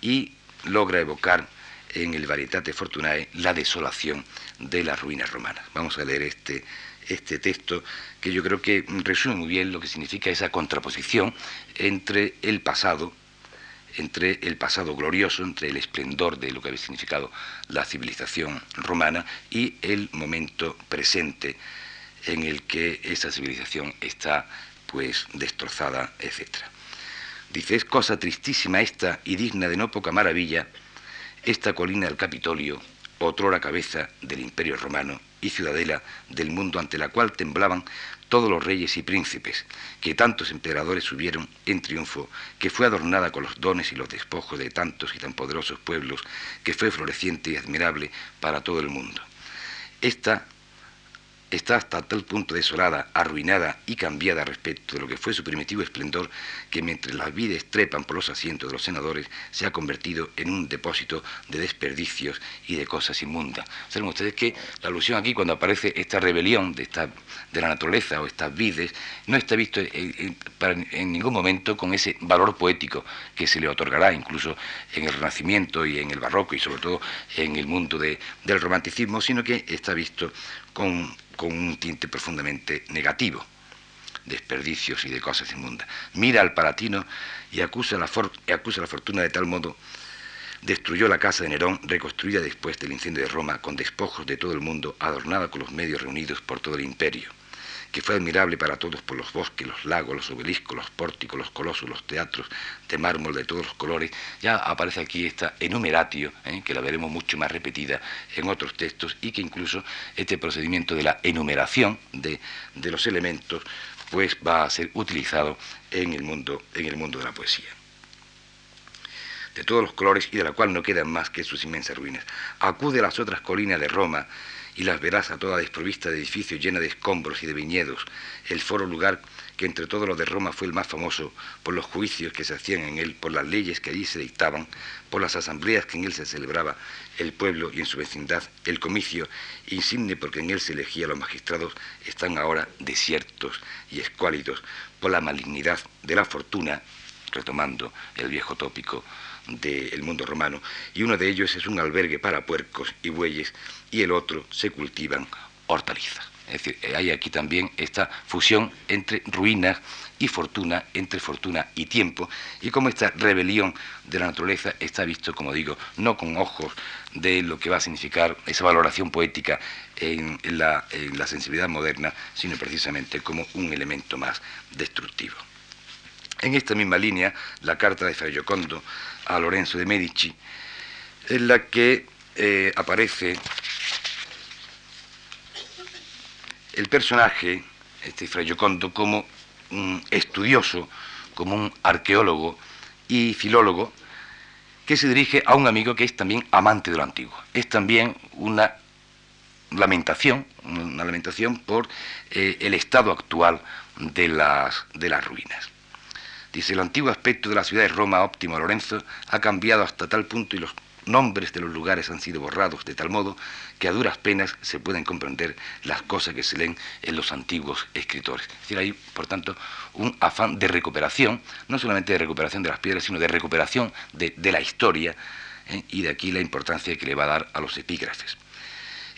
Speaker 2: y logra evocar en el Varietate Fortunae la desolación de las ruinas romanas. Vamos a leer este, este texto que yo creo que resume muy bien lo que significa esa contraposición entre el pasado, entre el pasado glorioso, entre el esplendor de lo que había significado la civilización romana y el momento presente en el que esa civilización está pues destrozada, etc. Dice, es cosa tristísima esta y digna de no poca maravilla, esta colina del Capitolio, otrora cabeza del imperio romano y ciudadela del mundo ante la cual temblaban todos los reyes y príncipes, que tantos emperadores subieron en triunfo, que fue adornada con los dones y los despojos de tantos y tan poderosos pueblos, que fue floreciente y admirable para todo el mundo. Esta está hasta tal punto desolada, arruinada y cambiada respecto de lo que fue su primitivo esplendor, que mientras las vides trepan por los asientos de los senadores, se ha convertido en un depósito de desperdicios y de cosas inmundas. Saben ustedes que la alusión aquí, cuando aparece esta rebelión de, esta, de la naturaleza o estas vides, no está visto en, ningún momento con ese valor poético que se le otorgará incluso en el Renacimiento y en el Barroco y sobre todo en el mundo del romanticismo, sino que está visto con con un tinte profundamente negativo, desperdicios y de cosas inmundas. Mira al Palatino y acusa la, acusa la fortuna de tal modo destruyó la casa de Nerón, reconstruida después del incendio de Roma, con despojos de todo el mundo, adornada con los medios reunidos por todo el imperio que fue admirable para todos por los bosques, los lagos, los obeliscos, los pórticos, los colosos, los teatros de mármol de todos los colores. Ya aparece aquí esta enumeratio, ¿eh? que la veremos mucho más repetida en otros textos, y que incluso este procedimiento de la enumeración de, de los elementos pues va a ser utilizado en el mundo, en el mundo de la poesía de todos los colores y de la cual no quedan más que sus inmensas ruinas. Acude a las otras colinas de Roma, y las verás a toda desprovista de edificios llena de escombros y de viñedos, el foro lugar que entre todos los de Roma fue el más famoso por los juicios que se hacían en él, por las leyes que allí se dictaban, por las asambleas que en él se celebraba el pueblo y en su vecindad, el comicio insigne porque en él se elegía a los magistrados, están ahora desiertos y escuálidos por la malignidad de la fortuna, retomando el viejo tópico del mundo romano, y uno de ellos es un albergue para puercos y bueyes, y el otro se cultivan hortalizas. Es decir, hay aquí también esta fusión entre ruinas y fortuna, entre fortuna y tiempo, y como esta rebelión de la naturaleza está visto, como digo, no con ojos de lo que va a significar esa valoración poética en la, en la sensibilidad moderna, sino precisamente como un elemento más destructivo. En esta misma línea, la carta de Fray Giocondo a Lorenzo de Medici, en la que eh, aparece el personaje, este Fray Giocondo, como un estudioso, como un arqueólogo y filólogo, que se dirige a un amigo que es también amante de lo antiguo. Es también una lamentación, una lamentación por eh, el estado actual de las, de las ruinas. Dice, el antiguo aspecto de la ciudad de Roma, óptimo Lorenzo, ha cambiado hasta tal punto y los nombres de los lugares han sido borrados de tal modo que a duras penas se pueden comprender las cosas que se leen en los antiguos escritores. Es decir, hay, por tanto, un afán de recuperación, no solamente de recuperación de las piedras, sino de recuperación de, la historia, ¿eh? y de aquí la importancia que le va a dar a los epígrafes.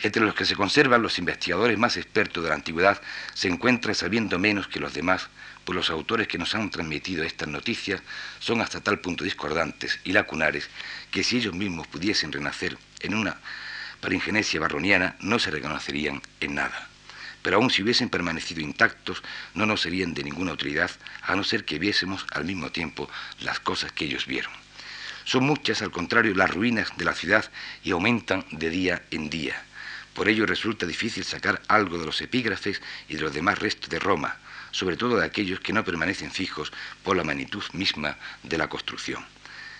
Speaker 2: Entre los que se conservan los investigadores más expertos de la antigüedad se encuentra sabiendo menos que los demás pues los autores que nos han transmitido estas noticias son hasta tal punto discordantes y lacunares que si ellos mismos pudiesen renacer en una paringenesia barroniana no se reconocerían en nada. Pero aun si hubiesen permanecido intactos, no nos serían de ninguna utilidad, a no ser que viésemos al mismo tiempo las cosas que ellos vieron. Son muchas, al contrario, las ruinas de la ciudad y aumentan de día en día. Por ello resulta difícil sacar algo de los epígrafes y de los demás restos de Roma, sobre todo de aquellos que no permanecen fijos por la magnitud misma de la construcción.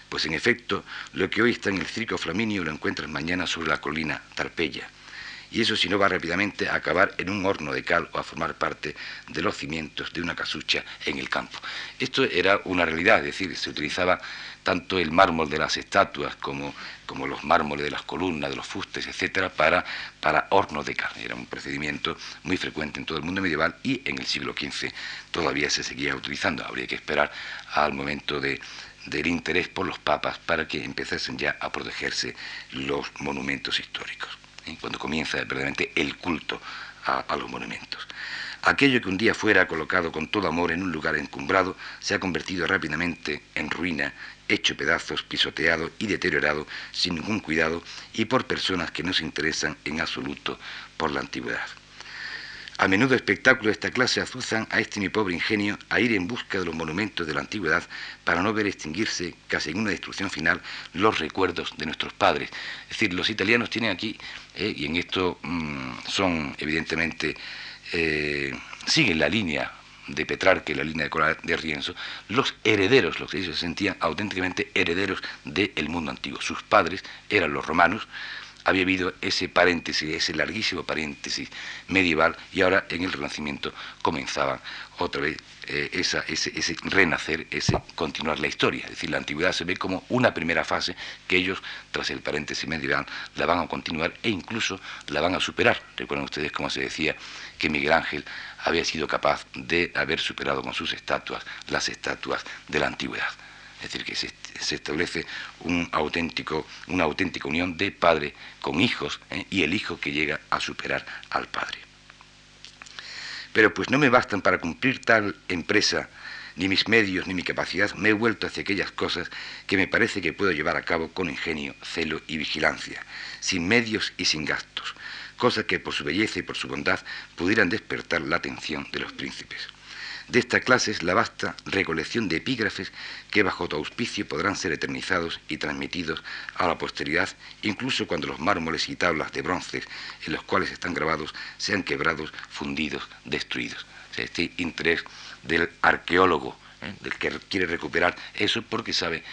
Speaker 2: Pues en efecto, lo que hoy está en el circo Flaminio lo encuentras mañana sobre la colina Tarpeya. Y eso si no va rápidamente a acabar en un horno de cal o a formar parte de los cimientos de una casucha en el campo. Esto era una realidad, es decir, se utilizaba tanto el mármol de las estatuas como, como los mármoles de las columnas, de los fustes, etcétera, para, para hornos de carne. Era un procedimiento muy frecuente en todo el mundo medieval y en el siglo XV todavía se seguía utilizando. Habría que esperar al momento de, del interés por los papas para que empezasen ya a protegerse los monumentos históricos, cuando comienza verdaderamente el culto a, a los monumentos. Aquello que un día fuera colocado con todo amor en un lugar encumbrado se ha convertido rápidamente en ruina, hecho pedazos, pisoteado y deteriorado sin ningún cuidado y por personas que no se interesan en absoluto por la antigüedad. A menudo espectáculos de esta clase azuzan a este mi pobre ingenio a ir en busca de los monumentos de la antigüedad para no ver extinguirse, casi en una destrucción final, los recuerdos de nuestros padres. Es decir, los italianos tienen aquí, eh, y en esto mm, son evidentemente, eh, siguen la línea de Petrarca y la línea de de Rienzo, los herederos, los que ellos se sentían auténticamente herederos del mundo antiguo. Sus padres eran los romanos, había habido ese paréntesis, ese larguísimo paréntesis medieval, y ahora en el Renacimiento comenzaba otra vez eh, ese, ese, renacer, ese continuar la historia. Es decir, la antigüedad se ve como una primera fase que ellos, tras el paréntesis medieval, la van a continuar e incluso la van a superar. Recuerden ustedes cómo se decía que Miguel Ángel había sido capaz de haber superado con sus estatuas las estatuas de la antigüedad. Es decir, que se, establece una auténtica unión de padre con hijos ¿eh? y el hijo que llega a superar al padre. Pero pues no me bastan para cumplir tal empresa ni mis medios ni mi capacidad, me he vuelto hacia aquellas cosas que me parece que puedo llevar a cabo con ingenio, celo y vigilancia, sin medios y sin gastos, cosas que por su belleza y por su bondad pudieran despertar la atención de los príncipes. De esta clase es la vasta recolección de epígrafes que bajo tu auspicio podrán ser eternizados y transmitidos a la posteridad, incluso cuando los mármoles y tablas de bronce en los cuales están grabados sean quebrados, fundidos, destruidos. este interés del arqueólogo, ¿eh? del que quiere recuperar eso porque sabe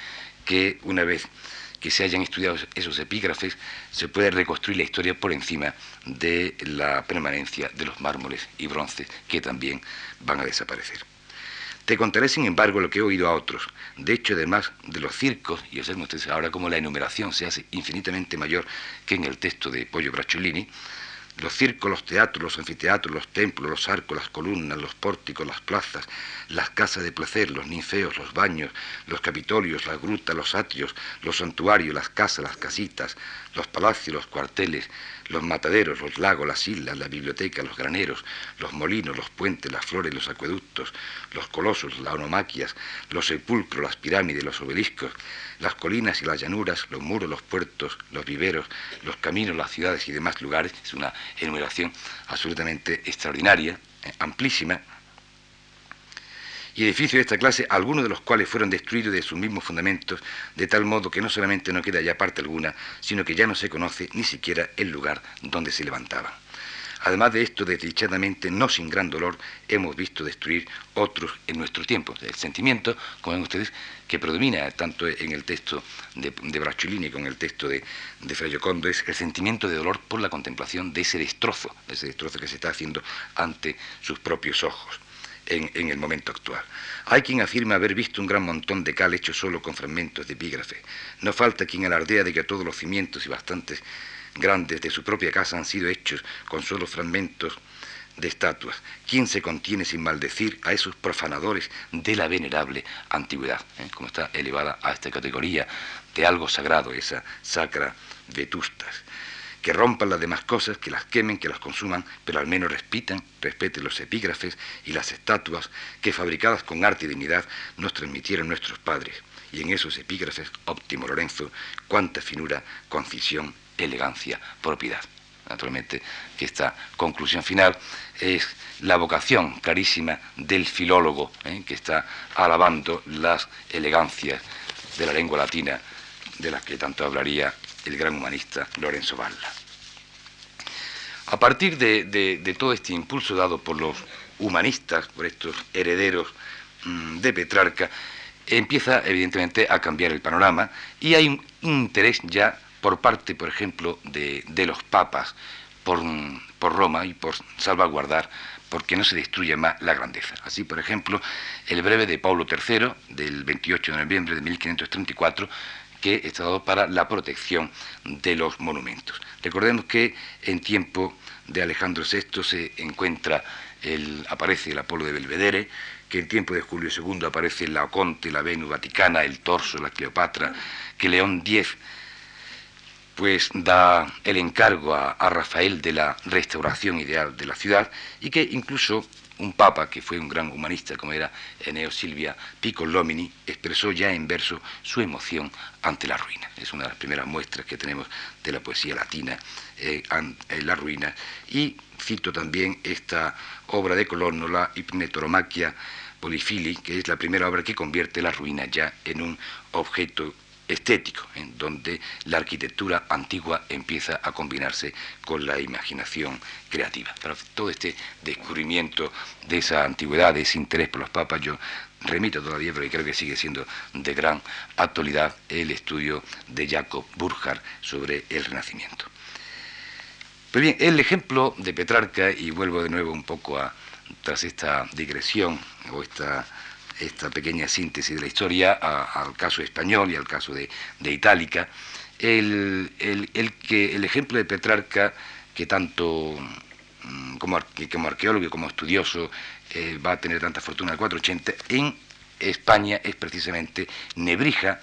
Speaker 2: que una vez que se hayan estudiado esos epígrafes, se puede reconstruir la historia por encima de la permanencia de los mármoles y bronces que también van a desaparecer. Te contaré, sin embargo, lo que he oído a otros. De hecho, además de los circos, y observen ustedes ahora cómo la enumeración se hace infinitamente mayor que en el texto de Pollo Bracciolini, los circos, los teatros, los anfiteatros, los templos, los arcos, las columnas, los pórticos, las plazas, las casas de placer, los ninfeos, los baños, los capitolios, las grutas, los atrios, los santuarios, las casas, las casitas, los palacios, los cuarteles, los mataderos, los lagos, las islas, la biblioteca, los graneros, los molinos, los puentes, las flores, los acueductos, los colosos, las onomaquias, los sepulcros, las pirámides, los obeliscos, las colinas y las llanuras, los muros, los puertos, los viveros, los caminos, las ciudades y demás lugares. Es una enumeración absolutamente extraordinaria, eh, amplísima. Y edificios de esta clase, algunos de los cuales fueron destruidos de sus mismos fundamentos, de tal modo que no solamente no queda ya parte alguna, sino que ya no se conoce ni siquiera el lugar donde se levantaban. Además de esto, desdichadamente, no sin gran dolor, hemos visto destruir otros en nuestro tiempo. El sentimiento, como ven ustedes, que predomina tanto en el texto de, de Bracciolini como en el texto de, de Fra es el sentimiento de dolor por la contemplación de ese destrozo, de ese destrozo que se está haciendo ante sus propios ojos. En, el momento actual. Hay quien afirma haber visto un gran montón de cal hecho solo con fragmentos de epígrafe. No falta quien alardea de que todos los cimientos y bastantes grandes de su propia casa han sido hechos con solo fragmentos de estatuas. ¿Quién se contiene sin maldecir a esos profanadores de la venerable antigüedad? ¿Eh? Como está elevada a esta categoría de algo sagrado, esa sacra vetustas. Que rompan las demás cosas, que las quemen, que las consuman, pero al menos respeten, respeten los epígrafes y las estatuas que fabricadas con arte y dignidad nos transmitieron nuestros padres. Y en esos epígrafes, óptimo Lorenzo, cuánta finura, concisión elegancia, propiedad. Naturalmente que esta conclusión final es la vocación clarísima del filólogo ¿eh? que está alabando las elegancias de la lengua latina de las que tanto hablaría el gran humanista Lorenzo Valla. A partir de, todo este impulso dado por los humanistas, por estos herederos mm, de Petrarca, empieza evidentemente a cambiar el panorama y hay un interés ya por parte, por ejemplo, de, los papas por, por, Roma y por salvaguardar porque no se destruya más la grandeza. Así, por ejemplo, el breve de Pablo III, del 28 de noviembre de 1534, que está dado para la protección de los monumentos. Recordemos que en tiempo de Alejandro VI se encuentra el, aparece el Apolo de Belvedere, que en tiempo de Julio II aparece la Oconte, la Venus Vaticana, el Torso, la Cleopatra, que León X pues da el encargo a, a, Rafael de la restauración ideal de la ciudad y que incluso un papa, que fue un gran humanista como era Eneo Silvia Piccolomini, expresó ya en verso su emoción ante la ruina. Es una de las primeras muestras que tenemos de la poesía latina eh, en la ruina. Y cito también esta obra de Colonno, la Hipnetoromaquia Polifili, que es la primera obra que convierte la ruina ya en un objeto estético, en donde la arquitectura antigua empieza a combinarse con la imaginación creativa. Pero todo este descubrimiento de esa antigüedad, de ese interés por los papas, yo remito todavía, pero creo que sigue siendo de gran actualidad el estudio de Jacob Burckhardt sobre el Renacimiento. Pues bien, el ejemplo de Petrarca, y vuelvo de nuevo un poco a, tras esta digresión o esta esta pequeña síntesis de la historia al caso español y al caso de, Itálica, el, que, el ejemplo de Petrarca, que tanto mm, como, como arqueólogo y como estudioso eh, va a tener tanta fortuna el 480, en España es precisamente Nebrija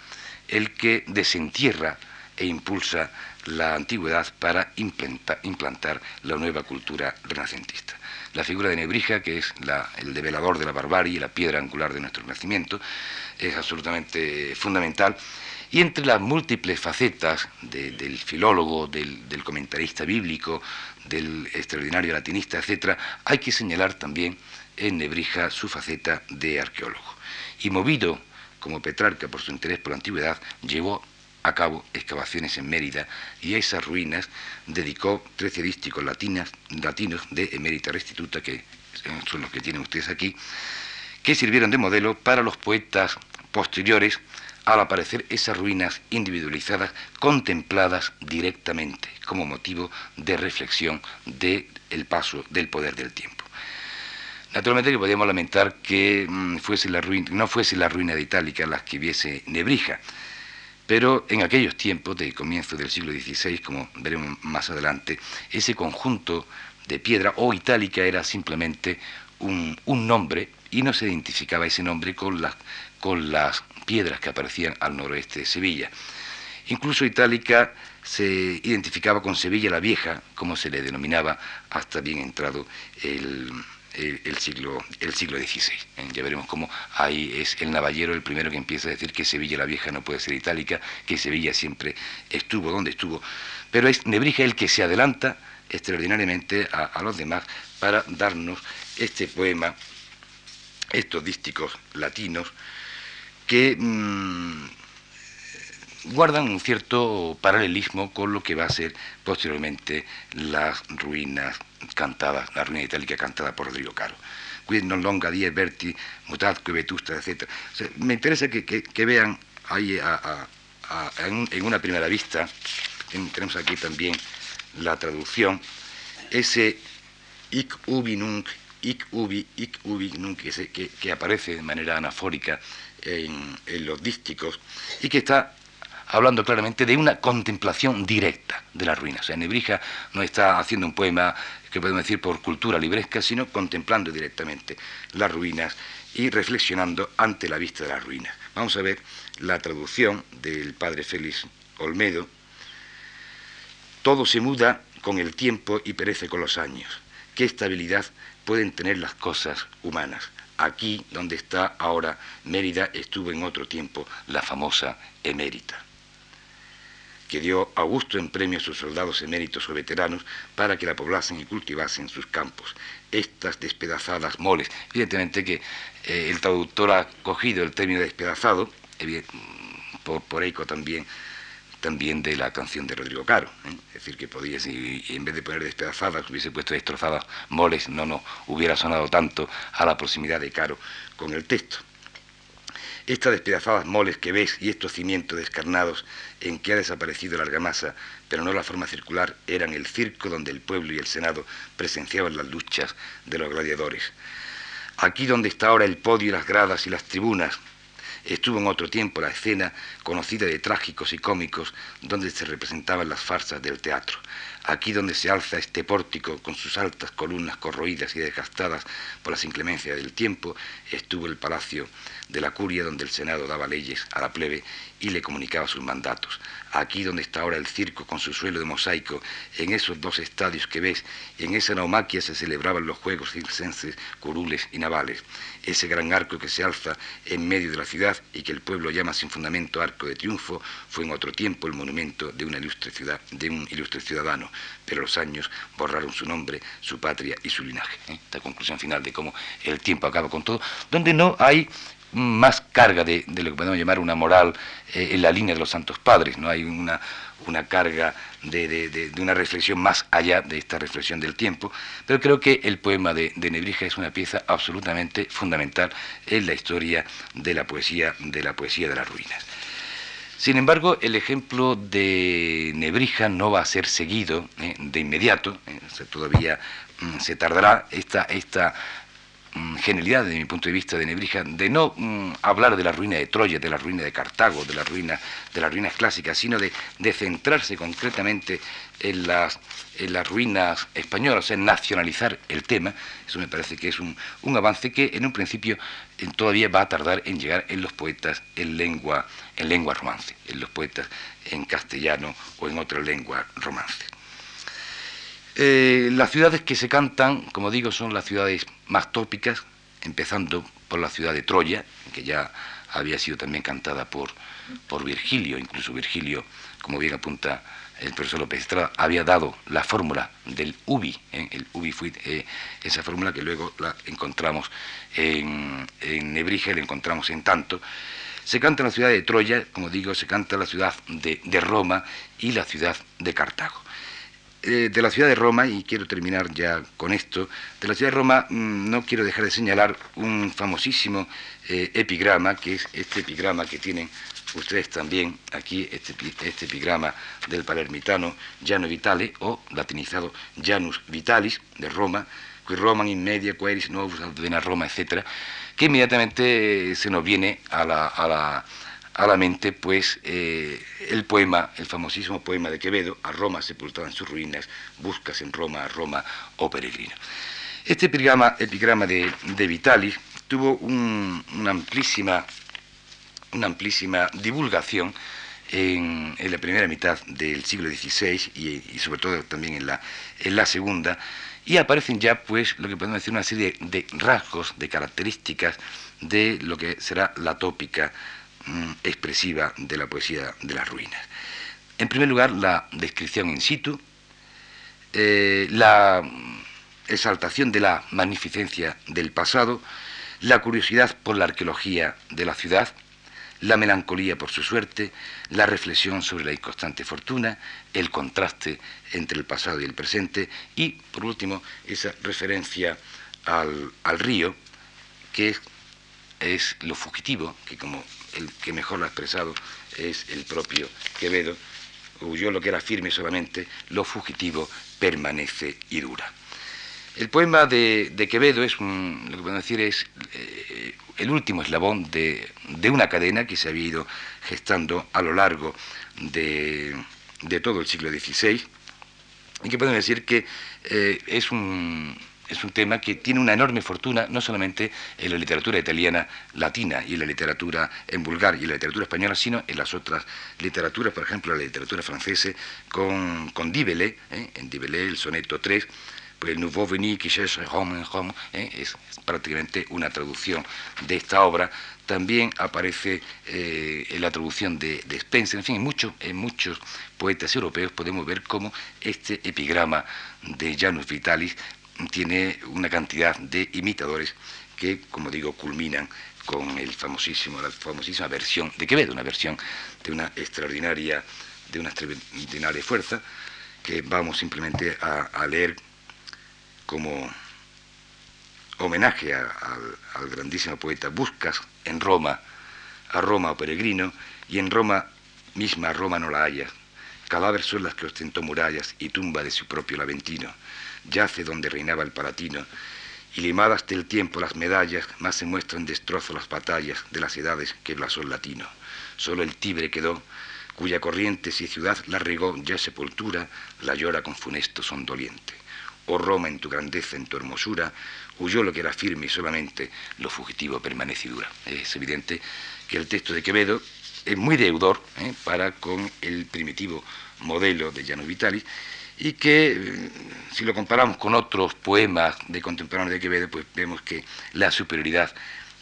Speaker 2: el que desentierra e impulsa la antigüedad para implantar la nueva cultura renacentista la figura de Nebrija, que es el develador de la barbarie, la piedra angular de nuestro nacimiento, es absolutamente fundamental. Y entre las múltiples facetas del filólogo, del, comentarista bíblico, del extraordinario latinista, etc., hay que señalar también en Nebrija su faceta de arqueólogo. Y movido, como Petrarca, por su interés por la antigüedad, llevó a cabo excavaciones en Mérida y a esas ruinas dedicó 13 dísticos latinos de emérita restituta, que son los que tienen ustedes aquí, que sirvieron de modelo para los poetas posteriores al aparecer esas ruinas individualizadas contempladas directamente como motivo de reflexión del paso del poder del tiempo. Naturalmente que podríamos lamentar que mm, fuese la ruina, no fuese la ruina de Itálica las que viese Nebrija, pero en aquellos tiempos, de comienzo del siglo XVI, como veremos más adelante, ese conjunto de piedra o itálica era simplemente un, nombre y no se identificaba ese nombre con las, con las piedras que aparecían al noroeste de Sevilla. Incluso itálica se identificaba con Sevilla la Vieja, como se le denominaba hasta bien entrado el, el, siglo, el siglo XVI. ¿eh? Ya veremos cómo ahí es el Navallero el primero que empieza a decir que Sevilla la Vieja no puede ser itálica, que Sevilla siempre estuvo donde estuvo. Pero es Nebrija el que se adelanta extraordinariamente a, los demás para darnos este poema, estos dísticos latinos, que mm, guardan un cierto paralelismo con lo que va a ser posteriormente las ruinas cantada, la ruina itálica cantada por Rodrigo Caro. Quid non longa die verti, mutatque vetusta, etc. me interesa que, vean ahí en, una primera vista, tenemos aquí también la traducción, ese ic ubi nunc, ic ubi, ic ubi nunc, que, que, aparece de manera anafórica en, en los dísticos y que está hablando claramente de una contemplación directa de las ruinas. O sea, Nebrija no está haciendo un poema que podemos decir por cultura libresca, sino contemplando directamente las ruinas y reflexionando ante la vista de las ruinas. Vamos a ver la traducción del padre Félix Olmedo. Todo se muda con el tiempo y perece con los años. ¿Qué estabilidad pueden tener las cosas humanas? Aquí, donde está ahora Mérida, estuvo en otro tiempo la famosa emérita que dio Augusto en premio a sus soldados eméritos o veteranos para que la poblasen y cultivasen sus campos. Estas despedazadas moles. Evidentemente que eh, el traductor ha cogido el término despedazado, por, por eco también, también de la canción de Rodrigo Caro. ¿eh? Es decir, que podía, si en vez de poner despedazadas, hubiese puesto destrozadas moles, no no hubiera sonado tanto a la proximidad de Caro con el texto. Estas despedazadas moles que ves y estos cimientos descarnados en que ha desaparecido la argamasa, pero no la forma circular, eran el circo donde el pueblo y el Senado presenciaban las luchas de los gladiadores. Aquí donde está ahora el podio, las gradas y las tribunas, estuvo en otro tiempo la escena conocida de trágicos y cómicos donde se representaban las farsas del teatro. aquí donde se alza este pórtico con sus altas columnas corroídas y desgastadas por las inclemencias del tiempo, estuvo el palacio de la curia donde el Senado daba leyes a la plebe y le comunicaba sus mandatos. Aquí donde está ahora el circo con su suelo de mosaico, en esos dos estadios que ves, en esa naumaquia se celebraban los juegos circenses, curules y navales. Ese gran arco que se alza en medio de la ciudad y que el pueblo llama sin fundamento arco de triunfo, fue en otro tiempo el monumento de una ilustre ciudad, de un ilustre ciudadano, pero los años borraron su nombre, su patria y su linaje. ¿eh? Esta conclusión final de cómo el tiempo acaba con todo, donde no hay más carga de, lo que podemos llamar una moral eh, en la línea de los santos padres, no hay una, una carga de, de, una reflexión más allá de esta reflexión del tiempo, pero creo que el poema de, Nebrija es una pieza absolutamente fundamental en la historia de la poesía de la poesía de las ruinas. Sin embargo, el ejemplo de Nebrija no va a ser seguido eh, de inmediato, eh, todavía mm, se tardará esta, esta genialidad, desde mi punto de vista, de Nebrija, de no mm, hablar de la ruina de Troya, de la ruina de Cartago, de la ruina, de las ruinas clásicas, sino de, centrarse concretamente en las, en las ruinas españolas, en nacionalizar el tema. Eso me parece que es un, avance que en un principio todavía va a tardar en llegar en los poetas en lengua, en lengua romance, en los poetas en castellano o en otra lengua romance. Eh, las ciudades que se cantan, como digo, son las ciudades más tópicas, empezando por la ciudad de Troya, que ya había sido también cantada por, por Virgilio, incluso Virgilio, como bien apunta el profesor López Estrada, había dado la fórmula del UBI, ¿eh? el UBI fue eh, esa fórmula que luego la encontramos en, en la encontramos en tanto. Se canta en la ciudad de Troya, como digo, se canta en la ciudad de Roma y la ciudad de Cartago. Eh, de la ciudad de Roma, y quiero terminar ya con esto, de la ciudad de Roma mm, no quiero dejar de señalar un famosísimo eh, epigrama, que es este epigrama que tienen ustedes también aquí, este, este epigrama del palermitano Jano Vitale, o latinizado Janus Vitalis, de Roma, qui Roman in media queris novus ad Roma, etc., que inmediatamente se nos viene a la mente pues eh, el poema, el famosísimo poema de Quevedo, a Roma sepultada en sus ruinas, buscas en Roma a Roma, oh peregrino. Este epigrama, de, de Vitalis tuvo una, amplísima, una amplísima divulgación en, la primera mitad del siglo XVI y, sobre todo también en la, en la segunda, y aparecen ya pues lo que podemos decir una serie de rasgos, de características de lo que será la tópica expresiva de la poesía de las ruinas. En primer lugar, la descripción in situ, eh, la exaltación de la magnificencia del pasado, la curiosidad por la arqueología de la ciudad, la melancolía por su suerte, la reflexión sobre la inconstante fortuna, el contraste entre el pasado y el presente y, por último, esa referencia al, río, que es, es, lo fugitivo, que como el que mejor lo ha expresado es el propio Quevedo, huyó lo que era firme solamente, lo fugitivo permanece y dura. El poema de, Quevedo es un, lo que podemos decir es eh, el último eslabón de, una cadena que se había ido gestando a lo largo de, todo el siglo XVI y que podemos decir que eh, es un, es un tema que tiene una enorme fortuna, no solamente en la literatura italiana latina y en la literatura en vulgar y en la literatura española, sino en las otras literaturas, por ejemplo, la literatura francesa con, con ¿eh? en Dibelé el soneto 3, pues Nouveau Venu qui cherche Rome ¿eh? es, prácticamente una traducción de esta obra. También aparece eh, en la traducción de, Spencer, en fin, en, muchos en muchos poetas europeos podemos ver cómo este epigrama de Janus Vitalis tiene una cantidad de imitadores que, como digo, culminan con el famosísimo, la famosísima versión de Quevedo, una versión de una extraordinaria, de una extraordinaria fuerza, que vamos simplemente a, leer como homenaje al grandísimo poeta Buscas en Roma, a Roma o peregrino, y en Roma misma Roma no la haya. Cadáver son las que ostentó murallas y tumba de su propio Laventino yace donde reinaba el Palatino, y limadas del tiempo las medallas, más se muestran destrozo las batallas de las edades que el blasón latino. Solo el Tibre quedó, cuya corriente si ciudad la regó ya sepultura, la llora con funesto son doliente. Oh Roma, en tu grandeza, en tu hermosura, huyó lo que era firme y solamente lo fugitivo permanece dura. Es evidente que el texto de Quevedo es muy deudor ¿eh? para con el primitivo modelo de Llano Vitalis y que eh, si lo comparamos con otros poemas de contemporáneos de Quevedo, pues vemos que la superioridad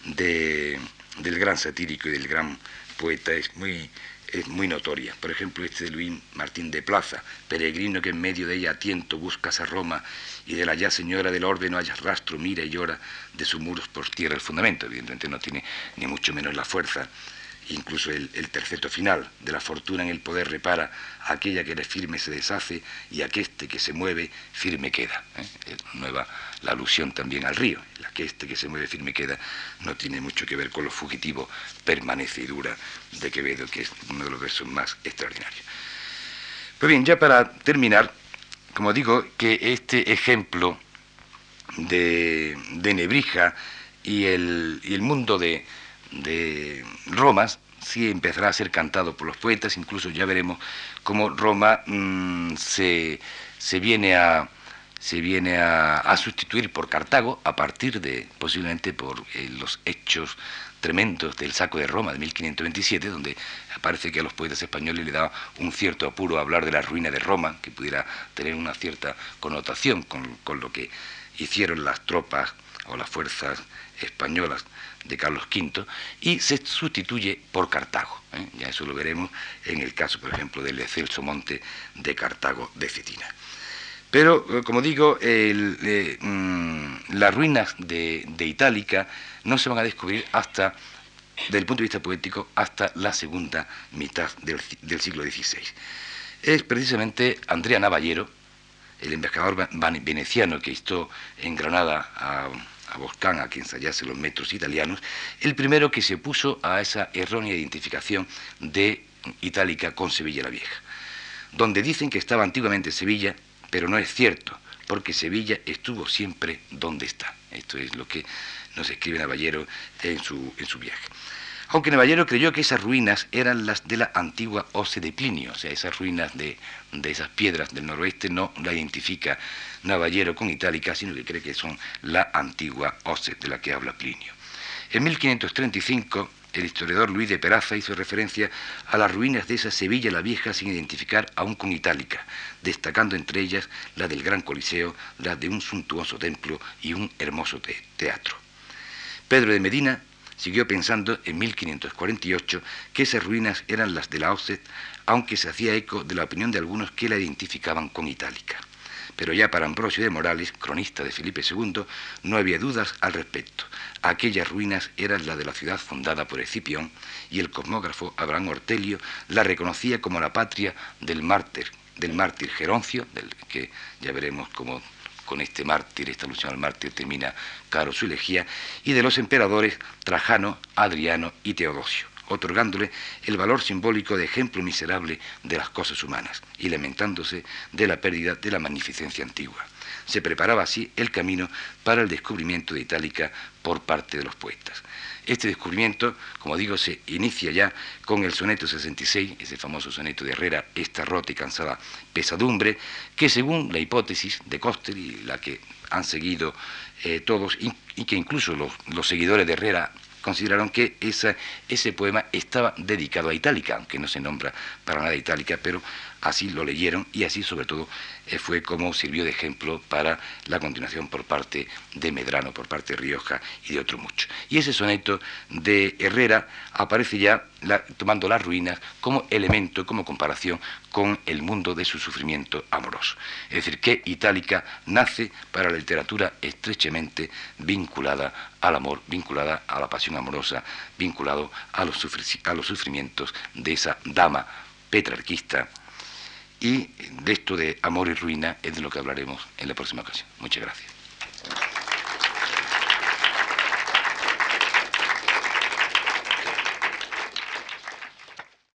Speaker 2: del gran satírico y del gran poeta es muy, es muy notoria. Por ejemplo, este de Luis Martín de Plaza, peregrino que en medio de ella a tiento buscas a Roma y de la ya señora del orden no hayas rastro, mira y llora de sus muros por tierra el fundamento. Evidentemente no tiene ni mucho menos la fuerza incluso el, terceto final, de la fortuna en el poder repara, aquella que eres firme se deshace y aqueste que se mueve firme queda. ¿eh? Nueva la alusión también al río, el aqueste que se mueve firme queda no tiene mucho que ver con lo fugitivo, permanece y dura de Quevedo, que es uno de los versos más extraordinarios. Pues bien, ya para terminar, como digo, que este ejemplo de, Nebrija y el, y el mundo de, de Roma sí empezará a ser cantado por los poetas, incluso ya veremos cómo Roma mm, se, viene a se viene a, sustituir por Cartago a partir de posiblemente por eh, los hechos tremendos del saco de Roma de 1527, donde parece que a los poetas españoles le daba un cierto apuro hablar de la ruina de Roma, que pudiera tener una cierta connotación con, con lo que hicieron las tropas o las fuerzas españolas de Carlos V y se sustituye por Cartago. ¿eh? Ya eso lo veremos en el caso, por ejemplo, del excelso monte de Cartago de Cetina. Pero, eh, como digo, eh, mm, las ruinas de, Itálica no se van a descubrir hasta, desde el punto de vista poético, hasta la segunda mitad del, del siglo XVI. Es precisamente Andrea Navallero, el embajador veneciano que estuvo en Granada a a Boscán, a quien ensayase los metros italianos, el primero que se opuso a esa errónea identificación de Itálica con Sevilla la Vieja, donde dicen que estaba antiguamente Sevilla, pero no es cierto, porque Sevilla estuvo siempre donde está. Esto es lo que nos escribe Navallero en su, en su viaje. Aunque Navallero creyó que esas ruinas eran las de la antigua Ose de Plinio, o sea, esas ruinas de, esas piedras del noroeste no la identifica Navallero con Itálica, sino que cree que son la antigua Ose de la que habla Plinio. En 1535, el historiador Luis de Peraza hizo referencia a las ruinas de esa Sevilla la Vieja sin identificar aún con Itálica, destacando entre ellas la del Gran Coliseo, la de un suntuoso templo y un hermoso teatro. Pedro de Medina siguió pensando en 1548 que esas ruinas eran las de la Ose, aunque se hacía eco de la opinión de algunos que la identificaban con Itálica. Pero ya para Ambrosio de Morales, cronista de Felipe II, no había dudas al respecto. Aquellas ruinas eran las de la ciudad fundada por Escipión y el cosmógrafo Abraham Ortelio la reconocía como la patria del mártir, del mártir Geroncio, del que ya veremos cómo con este mártir, esta alusión al mártir termina Caro su elegía, y de los emperadores Trajano, Adriano y Teodosio otorgándole el valor simbólico de ejemplo miserable de las cosas humanas y lamentándose de la pérdida de la magnificencia antigua. Se preparaba así el camino para el descubrimiento de Itálica por parte de los poetas. Este descubrimiento, como digo, se inicia ya con el soneto 66, ese famoso soneto de Herrera, esta rota y cansada pesadumbre, que según la hipótesis de Coster y la que han seguido eh, todos, y, que incluso los seguidores de Herrera consideraron que ese poema estaba dedicado a Itálica, aunque no se nombra para nada Itálica, pero así lo leyeron y así sobre todo eh, fue como sirvió de ejemplo para la continuación por parte de Medrano, por parte de Rioja y de otros muchos. Y ese soneto de Herrera aparece ya tomando las ruinas como elemento, como comparación con el mundo de su sufrimiento amoroso. Es decir, que Itálica nace para la literatura estrechamente vinculada al amor, vinculada a la pasión amorosa, vinculado a los, a los sufrimientos de esa dama petrarquista y de esto de amor y ruina es de lo que hablaremos en la próxima ocasión. Muchas gracias.